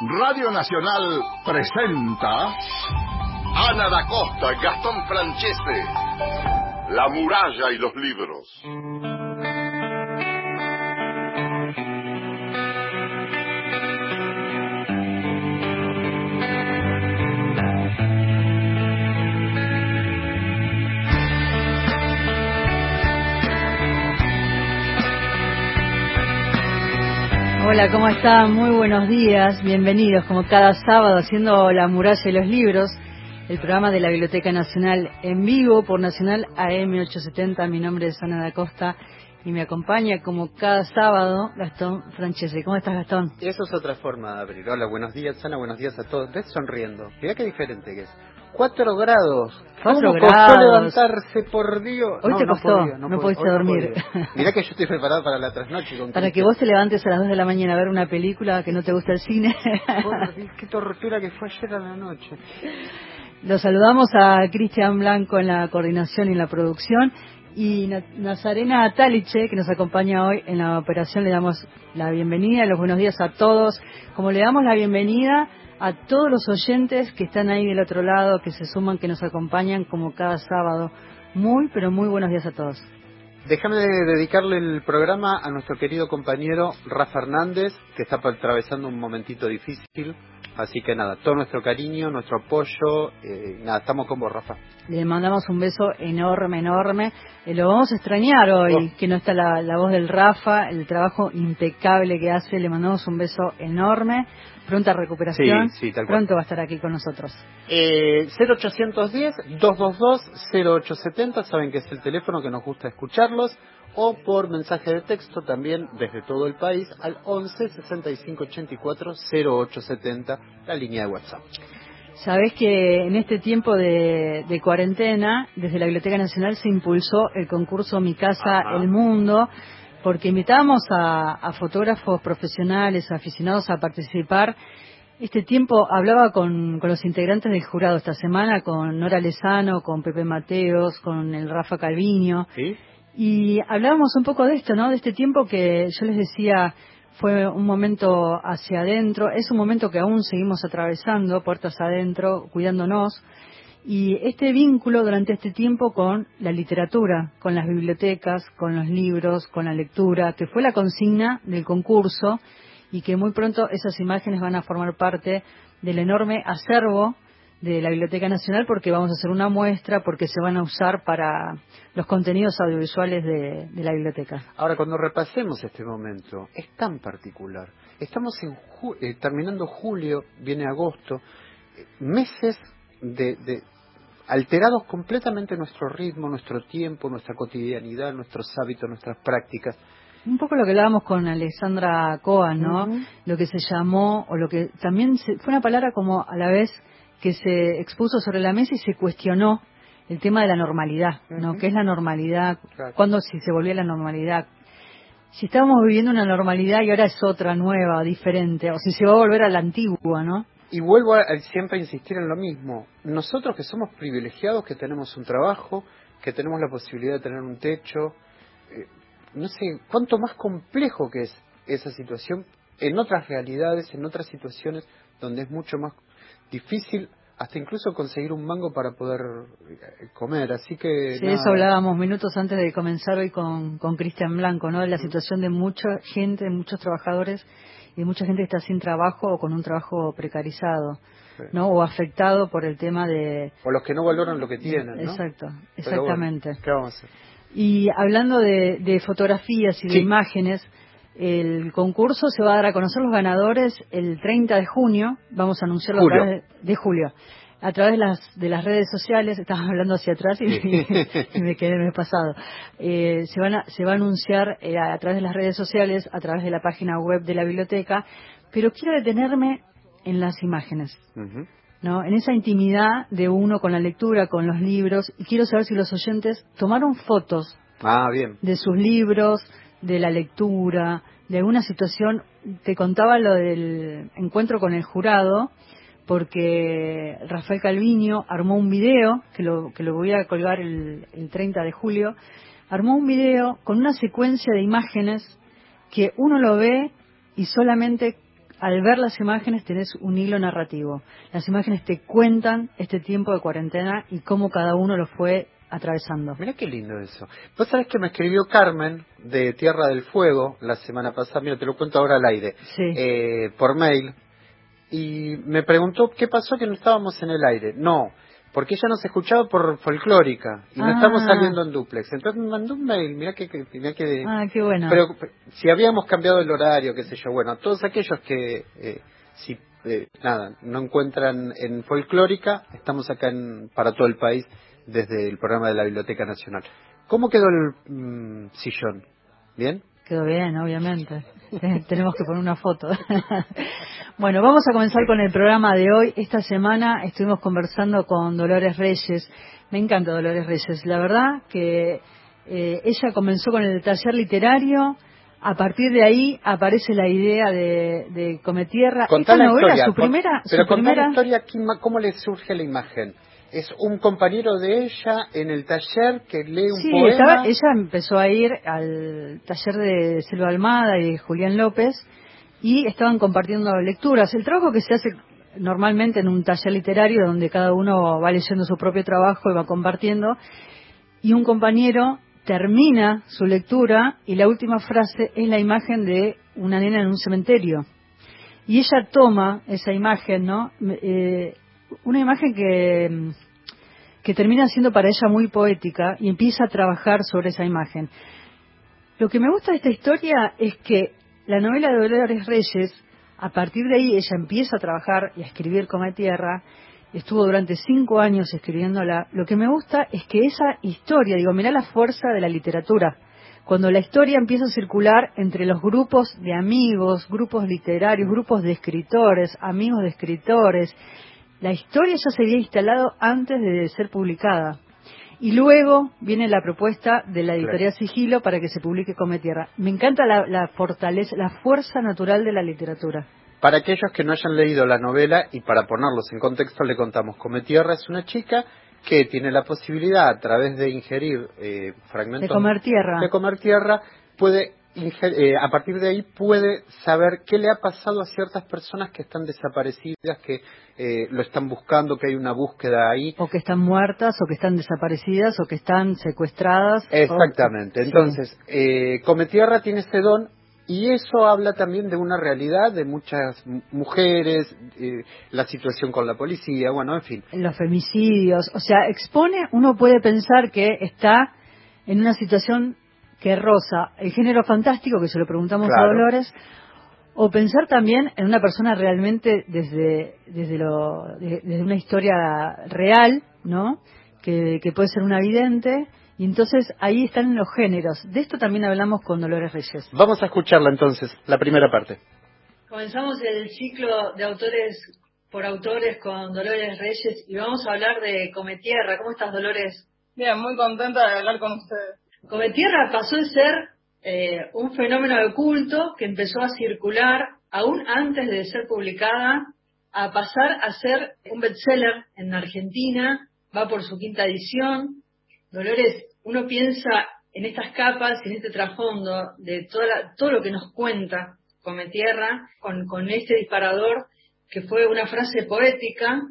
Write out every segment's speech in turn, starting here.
Radio Nacional presenta Ana da Costa, Gastón Francese, La muralla y los libros. Hola, ¿cómo están? Muy buenos días, bienvenidos como cada sábado haciendo La muralla y los libros, el programa de la Biblioteca Nacional en vivo por Nacional AM870. Mi nombre es Ana da Costa y me acompaña como cada sábado Gastón Francese. ¿Cómo estás, Gastón? Eso es otra forma de abrir. Hola, buenos días, Ana, buenos días a todos. Ves sonriendo. Mira qué diferente que es. Cuatro grados. ¿Cómo grados. costó levantarse, por Dios? Hoy te costó, no podía, no dormir. podía. Mirá que yo estoy preparado para la trasnoche. Con Para que vos te levantes a las 2 de la mañana a ver una película que no te gusta el cine. Qué tortura que fue ayer a la noche. Los saludamos a Cristian Blanco en la coordinación y en la producción y Na- Nazarena Taliche, que nos acompaña hoy en la operación, le damos la bienvenida y los buenos días a todos. Como le damos la bienvenida a todos los oyentes que están ahí del otro lado, que se suman, que nos acompañan como cada sábado. Muy, pero muy buenos días a todos. Déjame dedicarle el programa a nuestro querido compañero Rafa Hernández, que está atravesando un momentito difícil. Así que nada, todo nuestro cariño, nuestro apoyo. eh, nada, estamos con vos, Rafa. Le mandamos un beso enorme, enorme. Eh, lo vamos a extrañar hoy, Oh. que no está la, la voz del Rafa, el trabajo impecable que hace. Le mandamos un beso enorme. Pronta recuperación. Sí, sí, tal cual. Pronto va a estar aquí con nosotros. Eh, 0810-222-0870, saben que es el teléfono que nos gusta escucharlos, o por mensaje de texto también desde todo el país al 11 65 84 0870, la línea de WhatsApp. Sabés que en este tiempo de, de cuarentena, desde la Biblioteca Nacional se impulsó el concurso Mi Casa, Ajá. El Mundo, porque invitábamos a, a fotógrafos profesionales, aficionados a participar. Este tiempo hablaba con, con los integrantes del jurado esta semana, con Nora Lezano, con Pepe Mateos, con el Rafa Calviño, ¿Sí? y hablábamos un poco de esto, ¿no? De este tiempo que yo les decía fue un momento hacia adentro, es un momento que aún seguimos atravesando, puertas adentro, cuidándonos, y este vínculo durante este tiempo con la literatura, con las bibliotecas, con los libros, con la lectura, que fue la consigna del concurso y que muy pronto esas imágenes van a formar parte del enorme acervo de la Biblioteca Nacional porque vamos a hacer una muestra, porque se van a usar para los contenidos audiovisuales de, de la biblioteca. Ahora, cuando repasemos este momento, es tan particular. Estamos en ju- eh, terminando julio, viene agosto, eh, meses de, de- alterados completamente nuestro ritmo, nuestro tiempo, nuestra cotidianidad, nuestros hábitos, nuestras prácticas. Un poco lo que hablábamos con Alexandra Coan, ¿no? Lo que se llamó, o lo que también se- fue una palabra como a la vez que se expuso sobre la mesa y se cuestionó el tema de la normalidad, ¿no? ¿Qué es la normalidad? Claro. ¿Cuándo si se volvió a la normalidad? Si estábamos viviendo una normalidad y ahora es otra nueva, diferente, o si se va a volver a la antigua, ¿no? Y vuelvo a, siempre a insistir en lo mismo. Nosotros que somos privilegiados, que tenemos un trabajo, que tenemos la posibilidad de tener un techo, eh, no sé, cuánto más complejo que es esa situación en otras realidades, en otras situaciones donde es mucho más difícil hasta incluso conseguir un mango para poder eh, comer. Así que... Sí, nada. eso hablábamos minutos antes de comenzar hoy con, con Cristian Blanco, ¿no? De la situación de mucha gente, de muchos trabajadores y mucha gente que está sin trabajo o con un trabajo precarizado, Sí. ¿no? O afectado por el tema de... O los que no valoran lo que tienen, ¿no? Exacto, bueno, exactamente. ¿Qué vamos a hacer? Y hablando de, de fotografías y de imágenes, el concurso se va a dar a conocer los ganadores el 30 de junio. Vamos a anunciarlo Julio. a través de, de julio. A través de las, de las redes sociales, estaba hablando hacia atrás y, y me quedé en el pasado. Eh, se, van a, se va a anunciar eh, a través de las redes sociales, a través de la página web de la biblioteca, pero quiero detenerme en las imágenes. Ujú. ¿no? En esa intimidad de uno con la lectura, con los libros, y quiero saber si los oyentes tomaron fotos Ah, bien. de sus libros, de la lectura, de alguna situación. Te contaba lo del encuentro con el jurado, porque Rafael Calviño armó un video, que lo, que lo voy a colgar el, el 30 de julio, armó un video con una secuencia de imágenes que uno lo ve y solamente al ver las imágenes tenés un hilo narrativo. Las imágenes te cuentan este tiempo de cuarentena y cómo cada uno lo fue atravesando. Mira qué lindo eso. Vos sabés que me escribió Carmen de Tierra del Fuego la semana pasada, mira, te lo cuento ahora al aire, eh, por mail, y me preguntó qué pasó que no estábamos en el aire. No, porque ella nos escuchaba por folclórica y no estamos ah. saliendo en duplex. Entonces me mandó un mail, mira que, que, Ah, qué bueno. Pero si habíamos cambiado el horario, qué sé yo, bueno, todos aquellos que eh, si eh, nada, no encuentran en folclórica, estamos acá en, para todo el país desde el programa de la Biblioteca Nacional. ¿Cómo quedó el mm, sillón? ¿Bien? Quedó bien, obviamente. Tenemos que poner una foto. bueno, vamos a comenzar con el programa de hoy. Esta semana estuvimos conversando con Dolores Reyes. Me encanta Dolores Reyes. La verdad que eh, ella comenzó con el taller literario. A partir de ahí aparece la idea de, de Cometierra. Esta novela, su primera, pero su primera... la historia, ¿cómo le surge la imagen? Es un compañero de ella en el taller que lee un sí, poema. ella empezó a ir al taller de Silva Almada y Julián López y estaban compartiendo lecturas. El trabajo que se hace normalmente en un taller literario donde cada uno va leyendo su propio trabajo y va compartiendo y un compañero termina su lectura y la última frase es la imagen de una nena en un cementerio. Y ella toma esa imagen, ¿no? Eh, una imagen que, que termina siendo para ella muy poética y empieza a trabajar sobre esa imagen. Lo que me gusta de esta historia es que la novela de Dolores Reyes, a partir de ahí ella empieza a trabajar y a escribir Come Tierra, estuvo durante cinco años escribiéndola. Lo que me gusta es que esa historia, digo, mira la fuerza de la literatura. Cuando la historia empieza a circular entre los grupos de amigos, grupos literarios, grupos de escritores, amigos de escritores, la historia ya se había instalado antes de ser publicada. Y luego viene la propuesta de la editorial Sigilo para que se publique Come Tierra. Me encanta la, fortaleza, la fuerza natural de la literatura. Para aquellos que no hayan leído la novela y para ponerlos en contexto le contamos, Come Tierra es una chica que tiene la posibilidad a través de ingerir eh, fragmentos de comer tierra, de comer tierra puede eh, a partir de ahí puede saber qué le ha pasado a ciertas personas que están desaparecidas, que eh, lo están buscando, que hay una búsqueda ahí. O que están muertas, o que están desaparecidas, o que están secuestradas. Exactamente. Entonces, eh, Cometierra tiene ese don y eso habla también de una realidad de muchas mujeres, eh, la situación con la policía, bueno, en fin. Los femicidios, o sea, expone, uno puede pensar que está en una situación que rosa el género fantástico, que se lo preguntamos a Dolores, o pensar también en una persona realmente desde, desde, lo, desde una historia real, ¿no? Que, que puede ser una vidente, y entonces ahí están los géneros. De esto también hablamos con Dolores Reyes. Vamos a escucharla entonces, la primera parte. Comenzamos el ciclo de autores por autores con Dolores Reyes y vamos a hablar de Cometierra. ¿Cómo estás, Dolores? Bien, muy contenta de hablar con ustedes. Cometierra pasó de ser eh, un fenómeno de culto que empezó a circular aún antes de ser publicada, a pasar a ser un bestseller en Argentina, va por su quinta edición. Dolores, uno piensa en estas capas, en este trasfondo de toda todo lo que nos cuenta Cometierra, con, con este disparador que fue una frase poética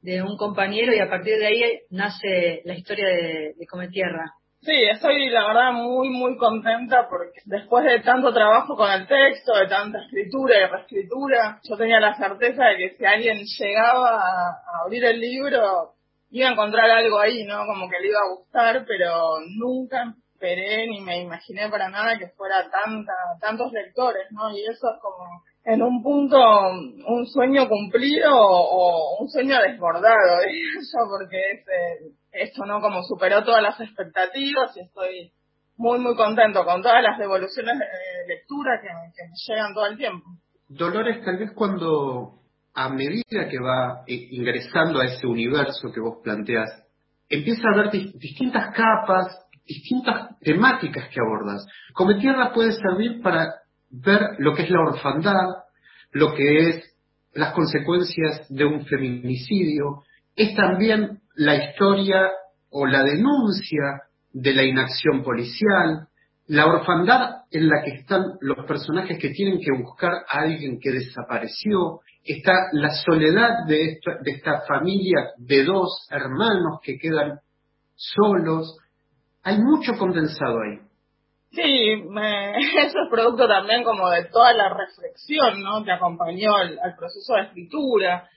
de un compañero y a partir de ahí nace la historia de, de Cometierra. Sí, estoy la verdad muy, muy contenta porque después de tanto trabajo con el texto, de tanta escritura y reescritura, yo tenía la certeza de que si alguien llegaba a, abrir el libro, iba a encontrar algo ahí, ¿no? Como que le iba a gustar, pero nunca esperé ni me imaginé para nada que fuera tanta, tantos lectores, ¿no? Y eso es como en un punto un sueño cumplido o, un sueño desbordado, eso porque es, eh, esto no como superó todas las expectativas y estoy muy muy contento con todas las devoluciones de lectura que, llegan todo el tiempo. Dolores, tal vez cuando a medida que va eh, ingresando a ese universo que vos planteas, empieza a ver distintas capas, distintas temáticas que abordas. Como tierra puede servir para ver lo que es la orfandad, lo que es las consecuencias de un feminicidio, es también la historia o la denuncia de la inacción policial, la orfandad en la que están los personajes que tienen que buscar a alguien que desapareció, está la soledad de esta, familia de dos hermanos que quedan solos. Hay mucho condensado ahí. Sí, eso es producto también como de toda la reflexión ¿no? que acompañó al, proceso de escritura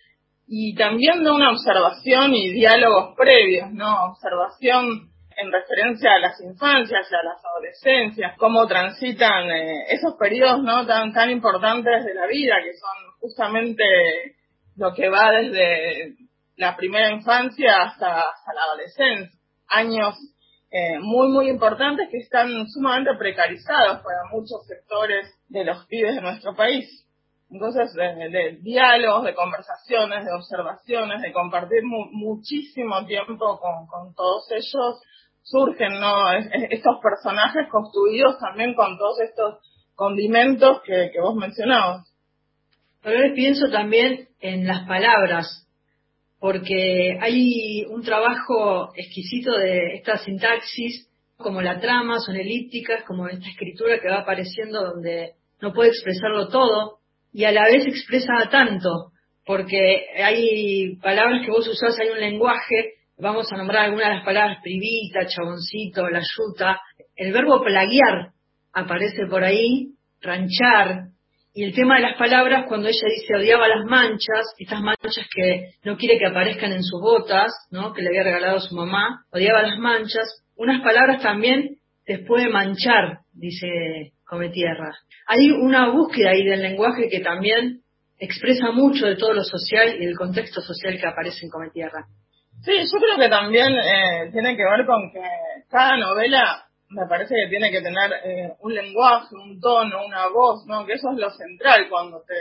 y también de una observación y diálogos previos, ¿no? Observación en referencia a las infancias y a las adolescencias, cómo transitan eh, esos periodos no tan tan importantes de la vida que son justamente lo que va desde la primera infancia hasta, la adolescencia, años eh, muy muy importantes que están sumamente precarizados para muchos sectores de los pibes de nuestro país. Entonces, de, diálogos, de conversaciones, de observaciones, de compartir muchísimo tiempo con, con todos ellos, surgen ¿no? estos personajes construidos también con todos estos condimentos que, vos mencionabas. A veces pienso también en las palabras, porque hay un trabajo exquisito de esta sintaxis, como la trama, son elípticas, como esta escritura que va apareciendo donde no puede expresarlo todo y a la vez expresa tanto, porque hay palabras que vos usás, hay un lenguaje Vamos a nombrar algunas de las palabras privita, chaboncito, la yuta. El verbo plaguear aparece por ahí, ranchar. Y el tema de las palabras, cuando ella dice odiaba las manchas, estas manchas que no quiere que aparezcan en sus botas, ¿no? que le había regalado su mamá, odiaba las manchas. Unas palabras también después de manchar, dice Cometierra. Hay una búsqueda ahí del lenguaje que también expresa mucho de todo lo social y del contexto social que aparece en Cometierra. Sí, yo creo que también eh, tiene que ver con que cada novela me parece que tiene que tener eh, un lenguaje, un tono, una voz, ¿no? Que eso es lo central cuando te,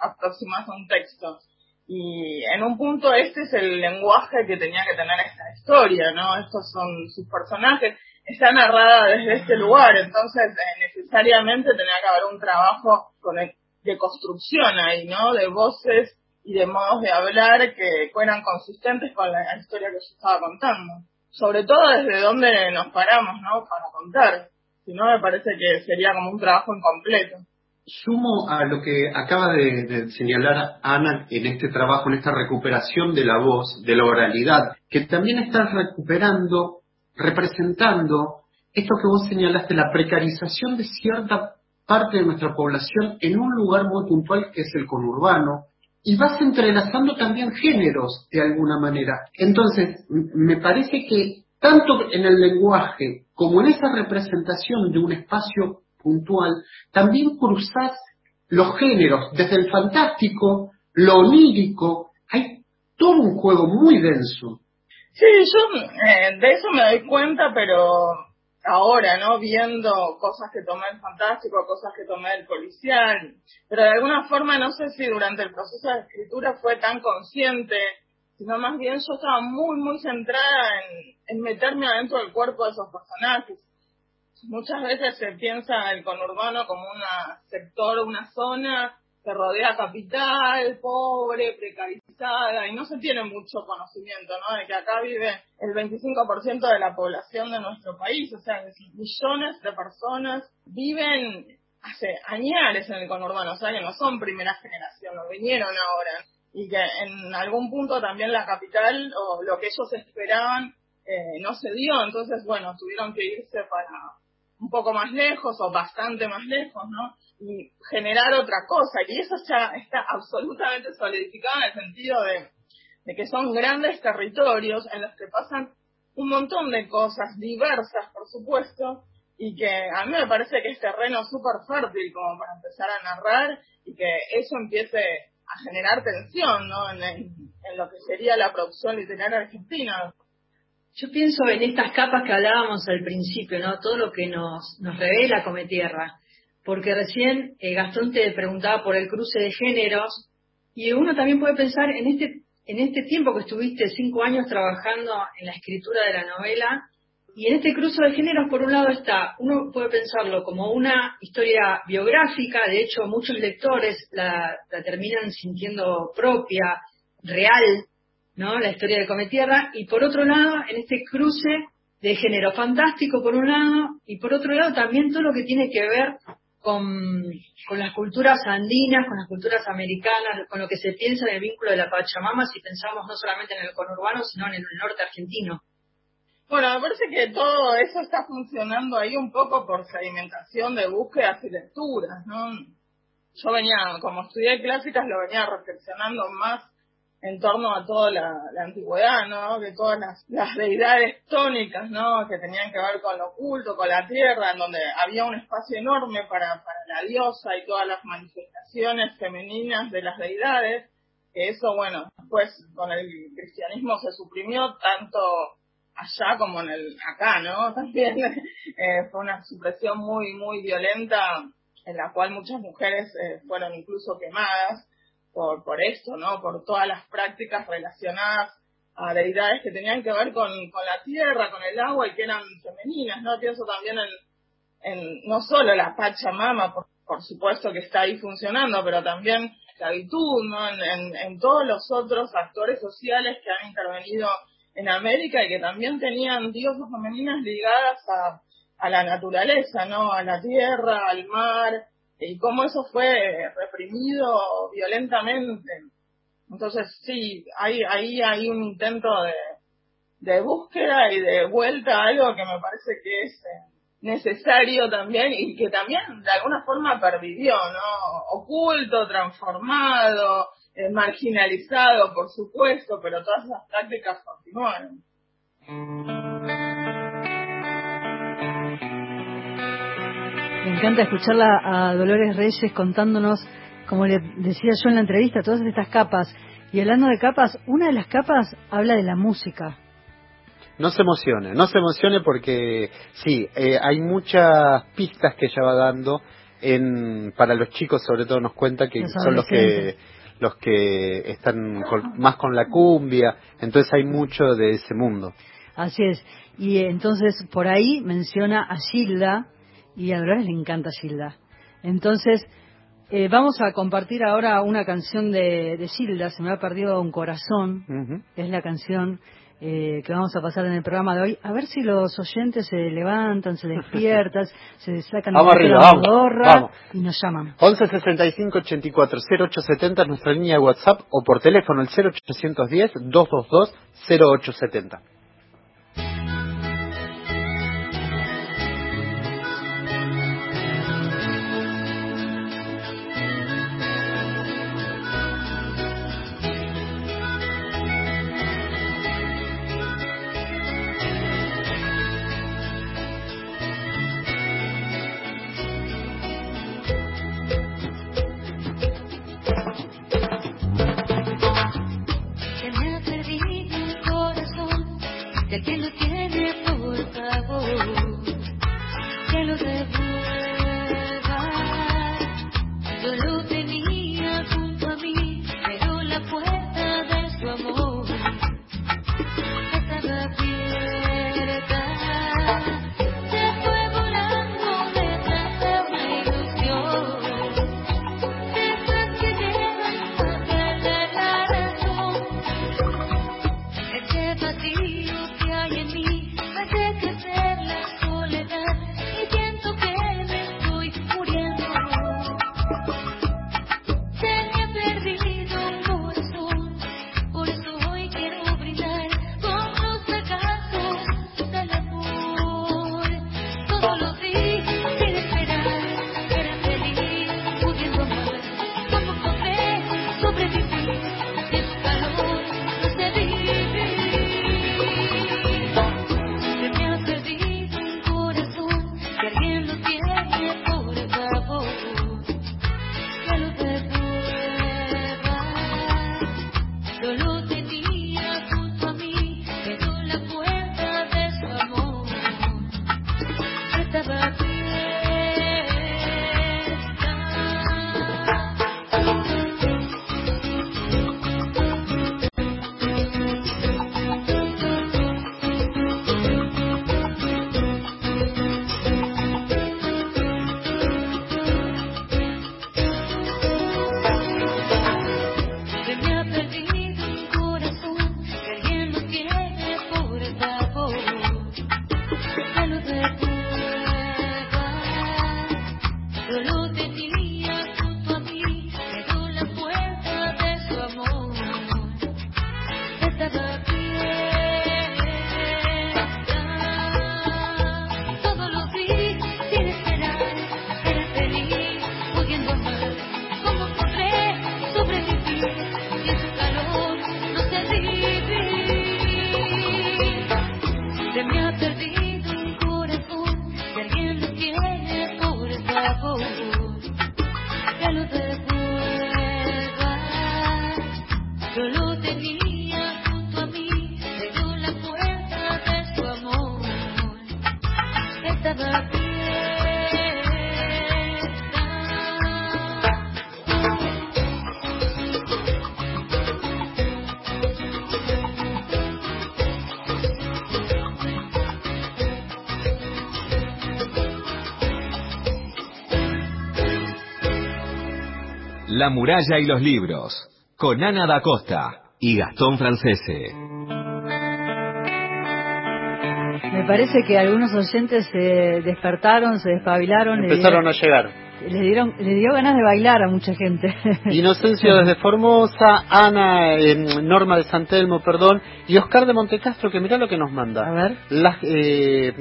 aproximas a un texto. Y en un punto este es el lenguaje que tenía que tener esta historia, ¿no? Estos son sus personajes. Está narrada desde este lugar, entonces eh, necesariamente tenía que haber un trabajo con de construcción ahí, ¿no? De voces y de modos de hablar que fueran consistentes con la historia que yo estaba contando. Sobre todo desde donde nos paramos, ¿no? Para contar. Si no, me parece que sería como un trabajo incompleto. Sumo a lo que acaba de, señalar Ana en este trabajo, en esta recuperación de la voz, de la oralidad, que también estás recuperando, representando esto que vos señalaste, la precarización de cierta parte de nuestra población en un lugar muy puntual que es el conurbano, y vas entrelazando también géneros de alguna manera. Entonces, me parece que tanto en el lenguaje como en esa representación de un espacio puntual, también cruzas los géneros, desde el fantástico, lo onírico, hay todo un juego muy denso. Sí, yo eh, de eso me doy cuenta, pero ahora, ¿no? Viendo cosas que tomé el fantástico, cosas que tomé el policial, pero de alguna forma no sé si durante el proceso de escritura fue tan consciente, sino más bien yo estaba muy, muy centrada en, en meterme adentro del cuerpo de esos personajes. Muchas veces se piensa el conurbano como un sector, una zona que rodea capital, pobre, precarizada, y no se tiene mucho conocimiento, ¿no? De que acá vive el 25% de la población de nuestro país, o sea, millones de personas viven hace años en el conurbano, o sea, que no son primera generación, lo vinieron ahora, y que en algún punto también la capital, o lo que ellos esperaban, eh, no se dio, entonces, bueno, tuvieron que irse para un poco más lejos o bastante más lejos, ¿no? Y generar otra cosa. Y eso ya está absolutamente solidificado en el sentido de, que son grandes territorios en los que pasan un montón de cosas diversas, por supuesto, y que a mí me parece que es terreno súper fértil como para empezar a narrar y que eso empiece a generar tensión ¿no? en, en lo que sería la producción literaria argentina. Yo pienso en estas capas que hablábamos al principio, ¿no? Todo lo que nos, nos revela Cometierra porque recién eh, Gastón te preguntaba por el cruce de géneros y uno también puede pensar en este en este tiempo que estuviste cinco años trabajando en la escritura de la novela y en este cruce de géneros por un lado está uno puede pensarlo como una historia biográfica de hecho muchos lectores la, la terminan sintiendo propia real no la historia de Cometierra y por otro lado en este cruce de género fantástico por un lado y por otro lado también todo lo que tiene que ver con, con, las culturas andinas, con las culturas americanas, con lo que se piensa en el vínculo de la Pachamama si pensamos no solamente en el conurbano, sino en el norte argentino. Bueno, me parece que todo eso está funcionando ahí un poco por sedimentación de búsquedas y lecturas, ¿no? Yo venía, como estudié clásicas, lo venía reflexionando más en torno a toda la, antigüedad, ¿no? Que todas las, deidades tónicas, ¿no? Que tenían que ver con lo oculto, con la tierra, en donde había un espacio enorme para, para la diosa y todas las manifestaciones femeninas de las deidades, que eso, bueno, después con el cristianismo se suprimió tanto allá como en el acá, ¿no? También eh, fue una supresión muy, muy violenta en la cual muchas mujeres eh, fueron incluso quemadas por, por esto, ¿no? Por todas las prácticas relacionadas a deidades que tenían que ver con, con la tierra, con el agua y que eran femeninas, ¿no? Pienso también en, en no solo la Pachamama, por, por supuesto que está ahí funcionando, pero también la esclavitud, ¿no? En, en, en todos los otros actores sociales que han intervenido en América y que también tenían diosas femeninas ligadas a, a la naturaleza, ¿no? A la tierra, al mar, y cómo eso fue reprimido violentamente. Entonces, sí, hay, ahí hay un intento de, de búsqueda y de vuelta a algo que me parece que es eh, necesario también y que también de alguna forma pervivió, ¿no? Oculto, transformado, eh, marginalizado, por supuesto, pero todas esas prácticas continúan. Me encanta escucharla a Dolores Reyes contándonos, como le decía yo en la entrevista, todas estas capas. Y hablando de capas, una de las capas habla de la música. No se emocione, no se emocione porque sí, eh, hay muchas pistas que ella va dando en, para los chicos, sobre todo nos cuenta que son los que los que están más con la cumbia, entonces hay mucho de ese mundo. Así es. Y entonces por ahí menciona a Gilda, y a Dolores le encanta Gilda. Entonces, eh, vamos a compartir ahora una canción de, de, Gilda, Se me ha perdido un corazón, es la canción eh, que vamos a pasar en el programa de hoy. A ver si los oyentes se levantan, se despiertan, se sacan vamos arriba, la vamos, y nos llaman. 11 65 84 0870 es nuestra línea de WhatsApp o por teléfono el 0810 222 0870. La muralla y los libros, con Ana da Costa y Gastón Francese. Me parece que algunos oyentes se despertaron, se despabilaron. Empezaron dieron- a llegar. Le, dieron, le dio ganas de bailar a mucha gente. Inocencio desde Formosa, Ana, eh, Norma de Santelmo, perdón, y Oscar de Montecastro, que mirá lo que nos manda. A ver. Las, eh,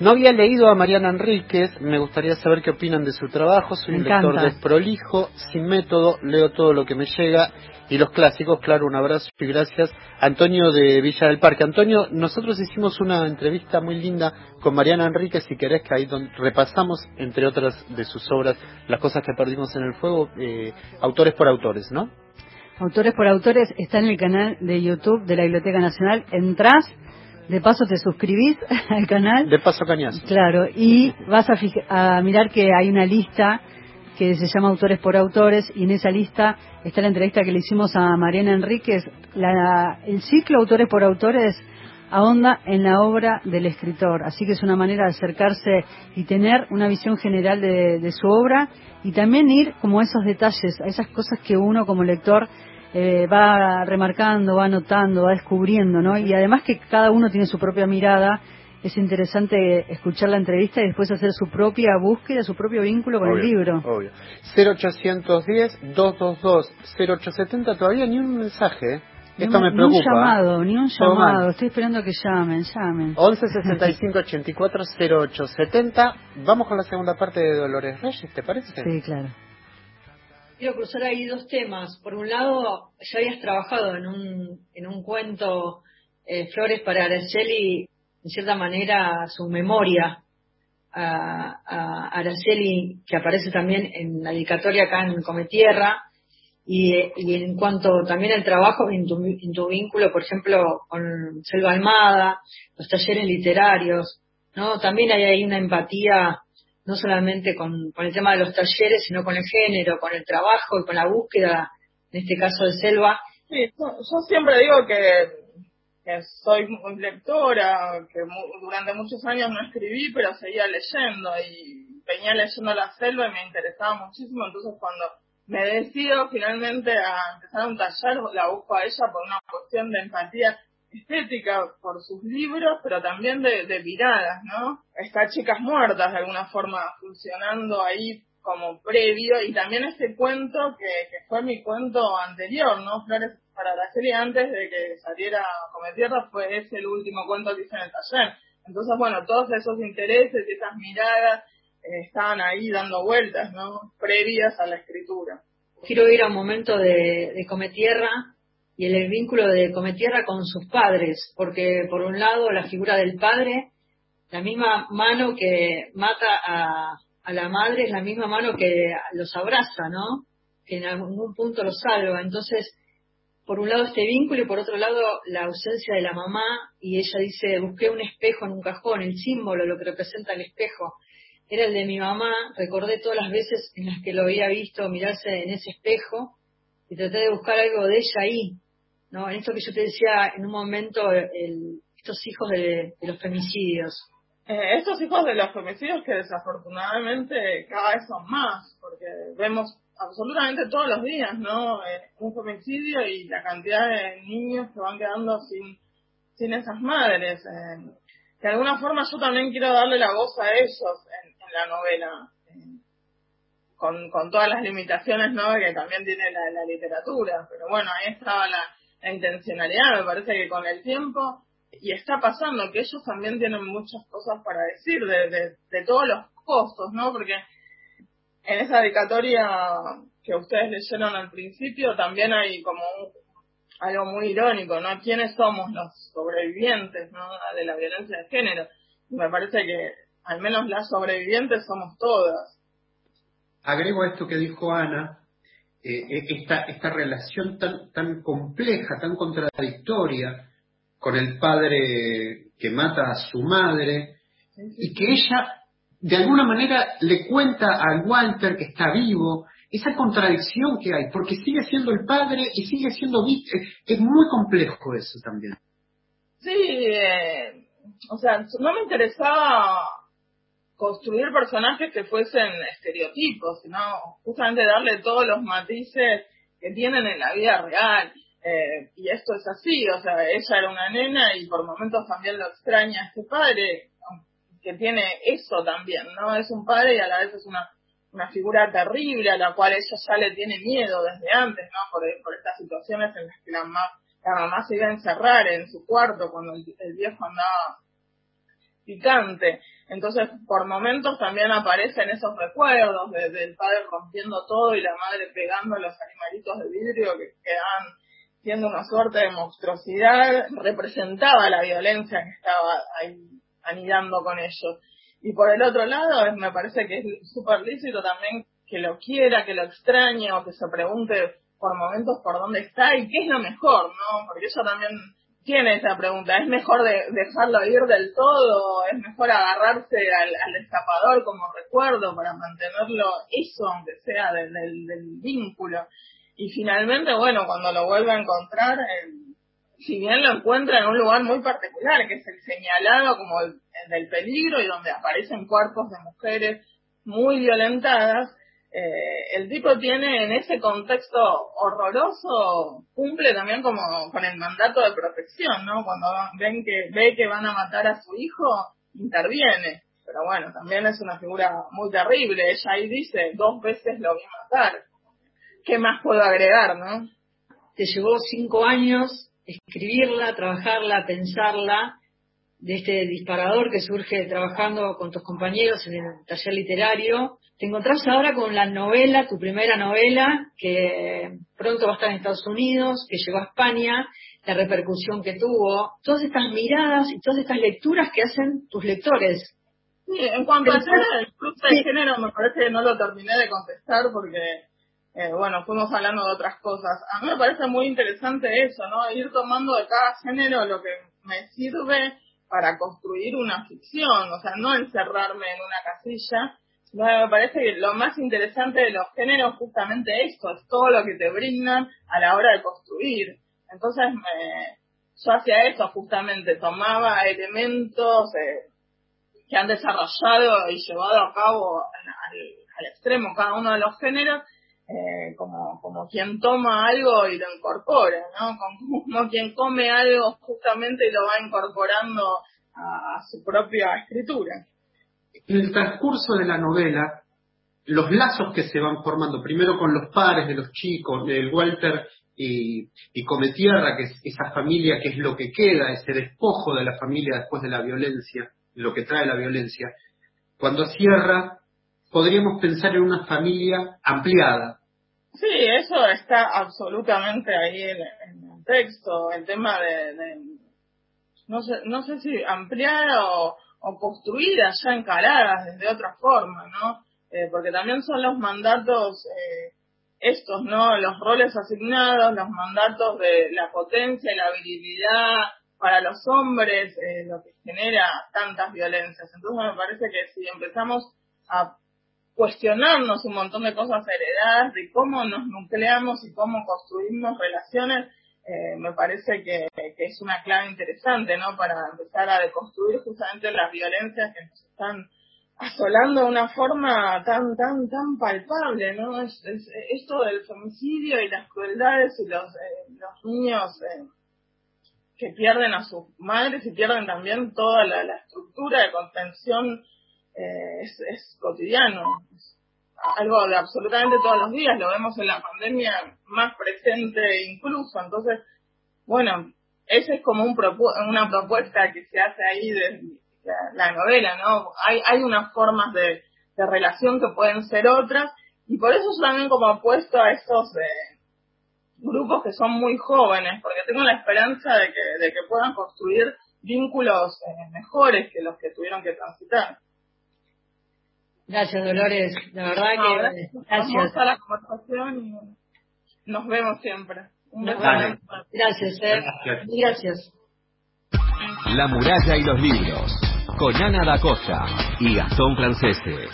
no había leído a Mariana Enríquez, me gustaría saber qué opinan de su trabajo, soy Me un lector desprolijo, sin método, leo todo lo que me llega, y los clásicos, claro, un abrazo y gracias. Antonio de Villa del Parque. Antonio, nosotros hicimos una entrevista muy linda con Mariana Enríquez, si querés, que ahí donde repasamos, entre otras de sus obras, las cosas que perdimos en el fuego, eh, autores por autores, ¿no? Autores por autores está en el canal de YouTube de la Biblioteca Nacional. Entrás, de paso te suscribís al canal. De paso cañazo. Claro, y vas a, a mirar que hay una lista que se llama Autores por Autores y en esa lista está la entrevista que le hicimos a Mariana Enríquez. La- el ciclo Autores por Autores ahonda en la obra del escritor, así que es una manera de acercarse y tener una visión general de, de su obra y también ir como a esos detalles, a esas cosas que uno como lector eh, va remarcando, va notando, va descubriendo, ¿no? Y además que cada uno tiene su propia mirada, es interesante escuchar la entrevista y después hacer su propia búsqueda, su propio vínculo con el Obvio, libro. Obvio. 0810-222-0870, todavía ni un mensaje. ¿eh? Esto Ni me un- Ni un preocupa. llamado, ni un llamado. Estoy esperando que llamen, llamen. 11 65 84 0870. Vamos con la segunda parte de Dolores Reyes, ¿te parece? Sí, claro. Quiero cruzar ahí dos temas. Por un lado, ya habías trabajado en un, en un cuento, eh, Flores para Araceli, en cierta manera, su memoria a, Araceli, que aparece también en la dedicatoria acá en Cometierra, y, en cuanto también al trabajo, en tu, en tu vínculo, por ejemplo, con Selva Almada, los talleres literarios, ¿no? También hay ahí una empatía no solamente con, con el tema de los talleres, sino con el género, con el trabajo y con la búsqueda, en este caso de Selva. Sí, yo siempre digo que, que soy lectora, que mu- durante muchos años no escribí, pero seguía leyendo y venía leyendo La Selva y me interesaba muchísimo. Entonces, cuando me decido finalmente a empezar un taller, la busco a ella por una cuestión de empatía estética por sus libros, pero también de, de miradas, ¿no? Está Chicas Muertas de alguna forma funcionando ahí como previo y también este cuento que, que fue mi cuento anterior, ¿no? Flores para Araceli antes de que saliera Come Tierra fue ese el último cuento que hice en el taller. Entonces, bueno, todos esos intereses y esas miradas eh, estaban ahí dando vueltas, ¿no? Previas a la escritura. Quiero ir a un momento de, de Cometierra y el vínculo de Cometierra con sus padres, porque por un lado la figura del padre, la misma mano que mata a, a la madre es la misma mano que los abraza, ¿no? Que en algún punto los salva. Entonces, por un lado este vínculo y por otro lado la ausencia de la mamá y ella dice, busqué un espejo en un cajón, el símbolo, lo que representa el espejo. Era el de mi mamá, recordé todas las veces en las que lo había visto mirarse en ese espejo y traté de buscar algo de ella ahí, ¿no? En esto que yo te decía en un momento, el- estos hijos de, de los femicidios. Eh, estos hijos de los femicidios que desafortunadamente cada vez son más, porque vemos absolutamente todos los días, ¿no? Eh, un femicidio y la cantidad de niños que van quedando sin, sin esas madres. Eh, de alguna forma yo también quiero darle la voz a ellos en, en la novela, eh, con, con todas las limitaciones, ¿no? Que también tiene la, literatura, pero bueno, ahí estaba la intencionalidad, me parece que con el tiempo y está pasando que ellos también tienen muchas cosas para decir de, de, todos los costos, ¿no? Porque en esa dedicatoria que ustedes leyeron al principio también hay como un- algo muy irónico, ¿no? ¿Quiénes somos los sobrevivientes, ¿no? De la violencia de género. Me parece que al menos las sobrevivientes somos todas. agrego a esto que dijo Ana, eh, esta, esta relación tan, tan compleja, tan contradictoria con el padre que mata a su madre, y que ella de alguna manera le cuenta a Walter que está vivo, esa contradicción que hay, porque sigue siendo el padre y sigue siendo víctima, es muy complejo eso también. Sí, eh, o sea, no me interesaba construir personajes que fuesen estereotipos, sino justamente darle todos los matices que tienen en la vida real. Eh, y esto es así, o sea, ella era una nena y por momentos también lo extraña este padre, que tiene eso también, ¿no? Es un padre y a la vez es una, una figura terrible a la cual ella ya le tiene miedo desde antes, ¿no? Por, por estas situaciones en las que la mamá, la mamá se iba a encerrar en su cuarto cuando el, viejo andaba picante. Entonces, por momentos también aparecen esos recuerdos del padre rompiendo todo y la madre pegando los animalitos de vidrio que quedan siendo una suerte de monstruosidad, representaba la violencia que estaba ahí anidando con ellos. Y por el otro lado, me parece que es súper lícito también que lo quiera, que lo extrañe o que se pregunte por momentos por dónde está y qué es lo mejor, ¿no? Porque eso también tiene esa pregunta. ¿Es mejor de, dejarlo ir del todo? ¿Es mejor agarrarse al, escapador como recuerdo para mantenerlo eso, aunque sea del, vínculo? Y finalmente, bueno, cuando lo vuelve a encontrar, si bien lo encuentra en un lugar muy particular, que es el señalado como el del peligro y donde aparecen cuerpos de mujeres muy violentadas, eh, el tipo tiene en ese contexto horroroso, cumple también como con el mandato de protección, ¿no? Cuando ven que, ve que van a matar a su hijo, interviene. Pero bueno, también es una figura muy terrible. Ella ahí dice, dos veces lo vi matar. ¿Qué más puedo agregar, no? Te llevó cinco años escribirla, trabajarla, pensarla, de este disparador que surge trabajando con tus compañeros en el taller literario. Te encontrás ahora con la novela, tu primera novela, que pronto va a estar en Estados Unidos, que llegó a España, la repercusión que tuvo, todas estas miradas y todas estas lecturas que hacen tus lectores. Sí, en cuanto al de género, me parece que no lo terminé de contestar porque, eh, bueno, fuimos hablando de otras cosas. A mí me parece muy interesante eso, ¿no? Ir tomando de cada género lo que me sirve para construir una ficción, o sea, no encerrarme en una casilla. Me parece que lo más interesante de los géneros justamente esto, es todo lo que te brindan a la hora de construir. Entonces, me, yo hacía eso justamente, tomaba elementos eh, que han desarrollado y llevado a cabo al, extremo cada uno de los géneros, eh, como, como quien toma algo y lo incorpora, ¿no? Como, quien come algo justamente y lo va incorporando a, su propia escritura. En el transcurso de la novela, los lazos que se van formando, primero con los padres de los chicos, el Walter y, y Cometierra, que es esa familia que es lo que queda, ese despojo de la familia después de la violencia, lo que trae la violencia, cuando cierra podríamos pensar en una familia ampliada. Sí, eso está absolutamente ahí en, el texto, el tema de, no sé, no sé si ampliar o, o construida, ya encaradas desde otra forma, ¿no? Eh, porque también son los mandatos eh, estos, ¿no? Los roles asignados, los mandatos de la potencia y la habilidad para los hombres, eh, lo que genera tantas violencias. Entonces me parece que si empezamos a cuestionarnos un montón de cosas heredadas, de cómo nos nucleamos y cómo construimos relaciones, eh, me parece que, es una clave interesante, ¿no? Para empezar a deconstruir justamente las violencias que nos están asolando de una forma tan, tan, tan palpable, ¿no? Es, esto del femicidio y las crueldades y los, eh, los niños eh, que pierden a sus madres y pierden también toda la estructura de contención eh, es, es cotidiano, algo de absolutamente todos los días, lo vemos en la pandemia más presente incluso, entonces, bueno, esa es como un una propuesta que se hace ahí de, la novela, ¿no? Hay, hay unas formas de, de relación que pueden ser otras, y por eso yo también como apuesto a estos eh, grupos que son muy jóvenes, porque tengo la esperanza de que, de que puedan construir vínculos eh, mejores que los que tuvieron que transitar. Gracias, Dolores. La verdad que gracias. Vamos a la conversación y nos vemos siempre. Gracias, eh. gracias. La muralla y los libros, con Ana da Costa y Gastón Francese.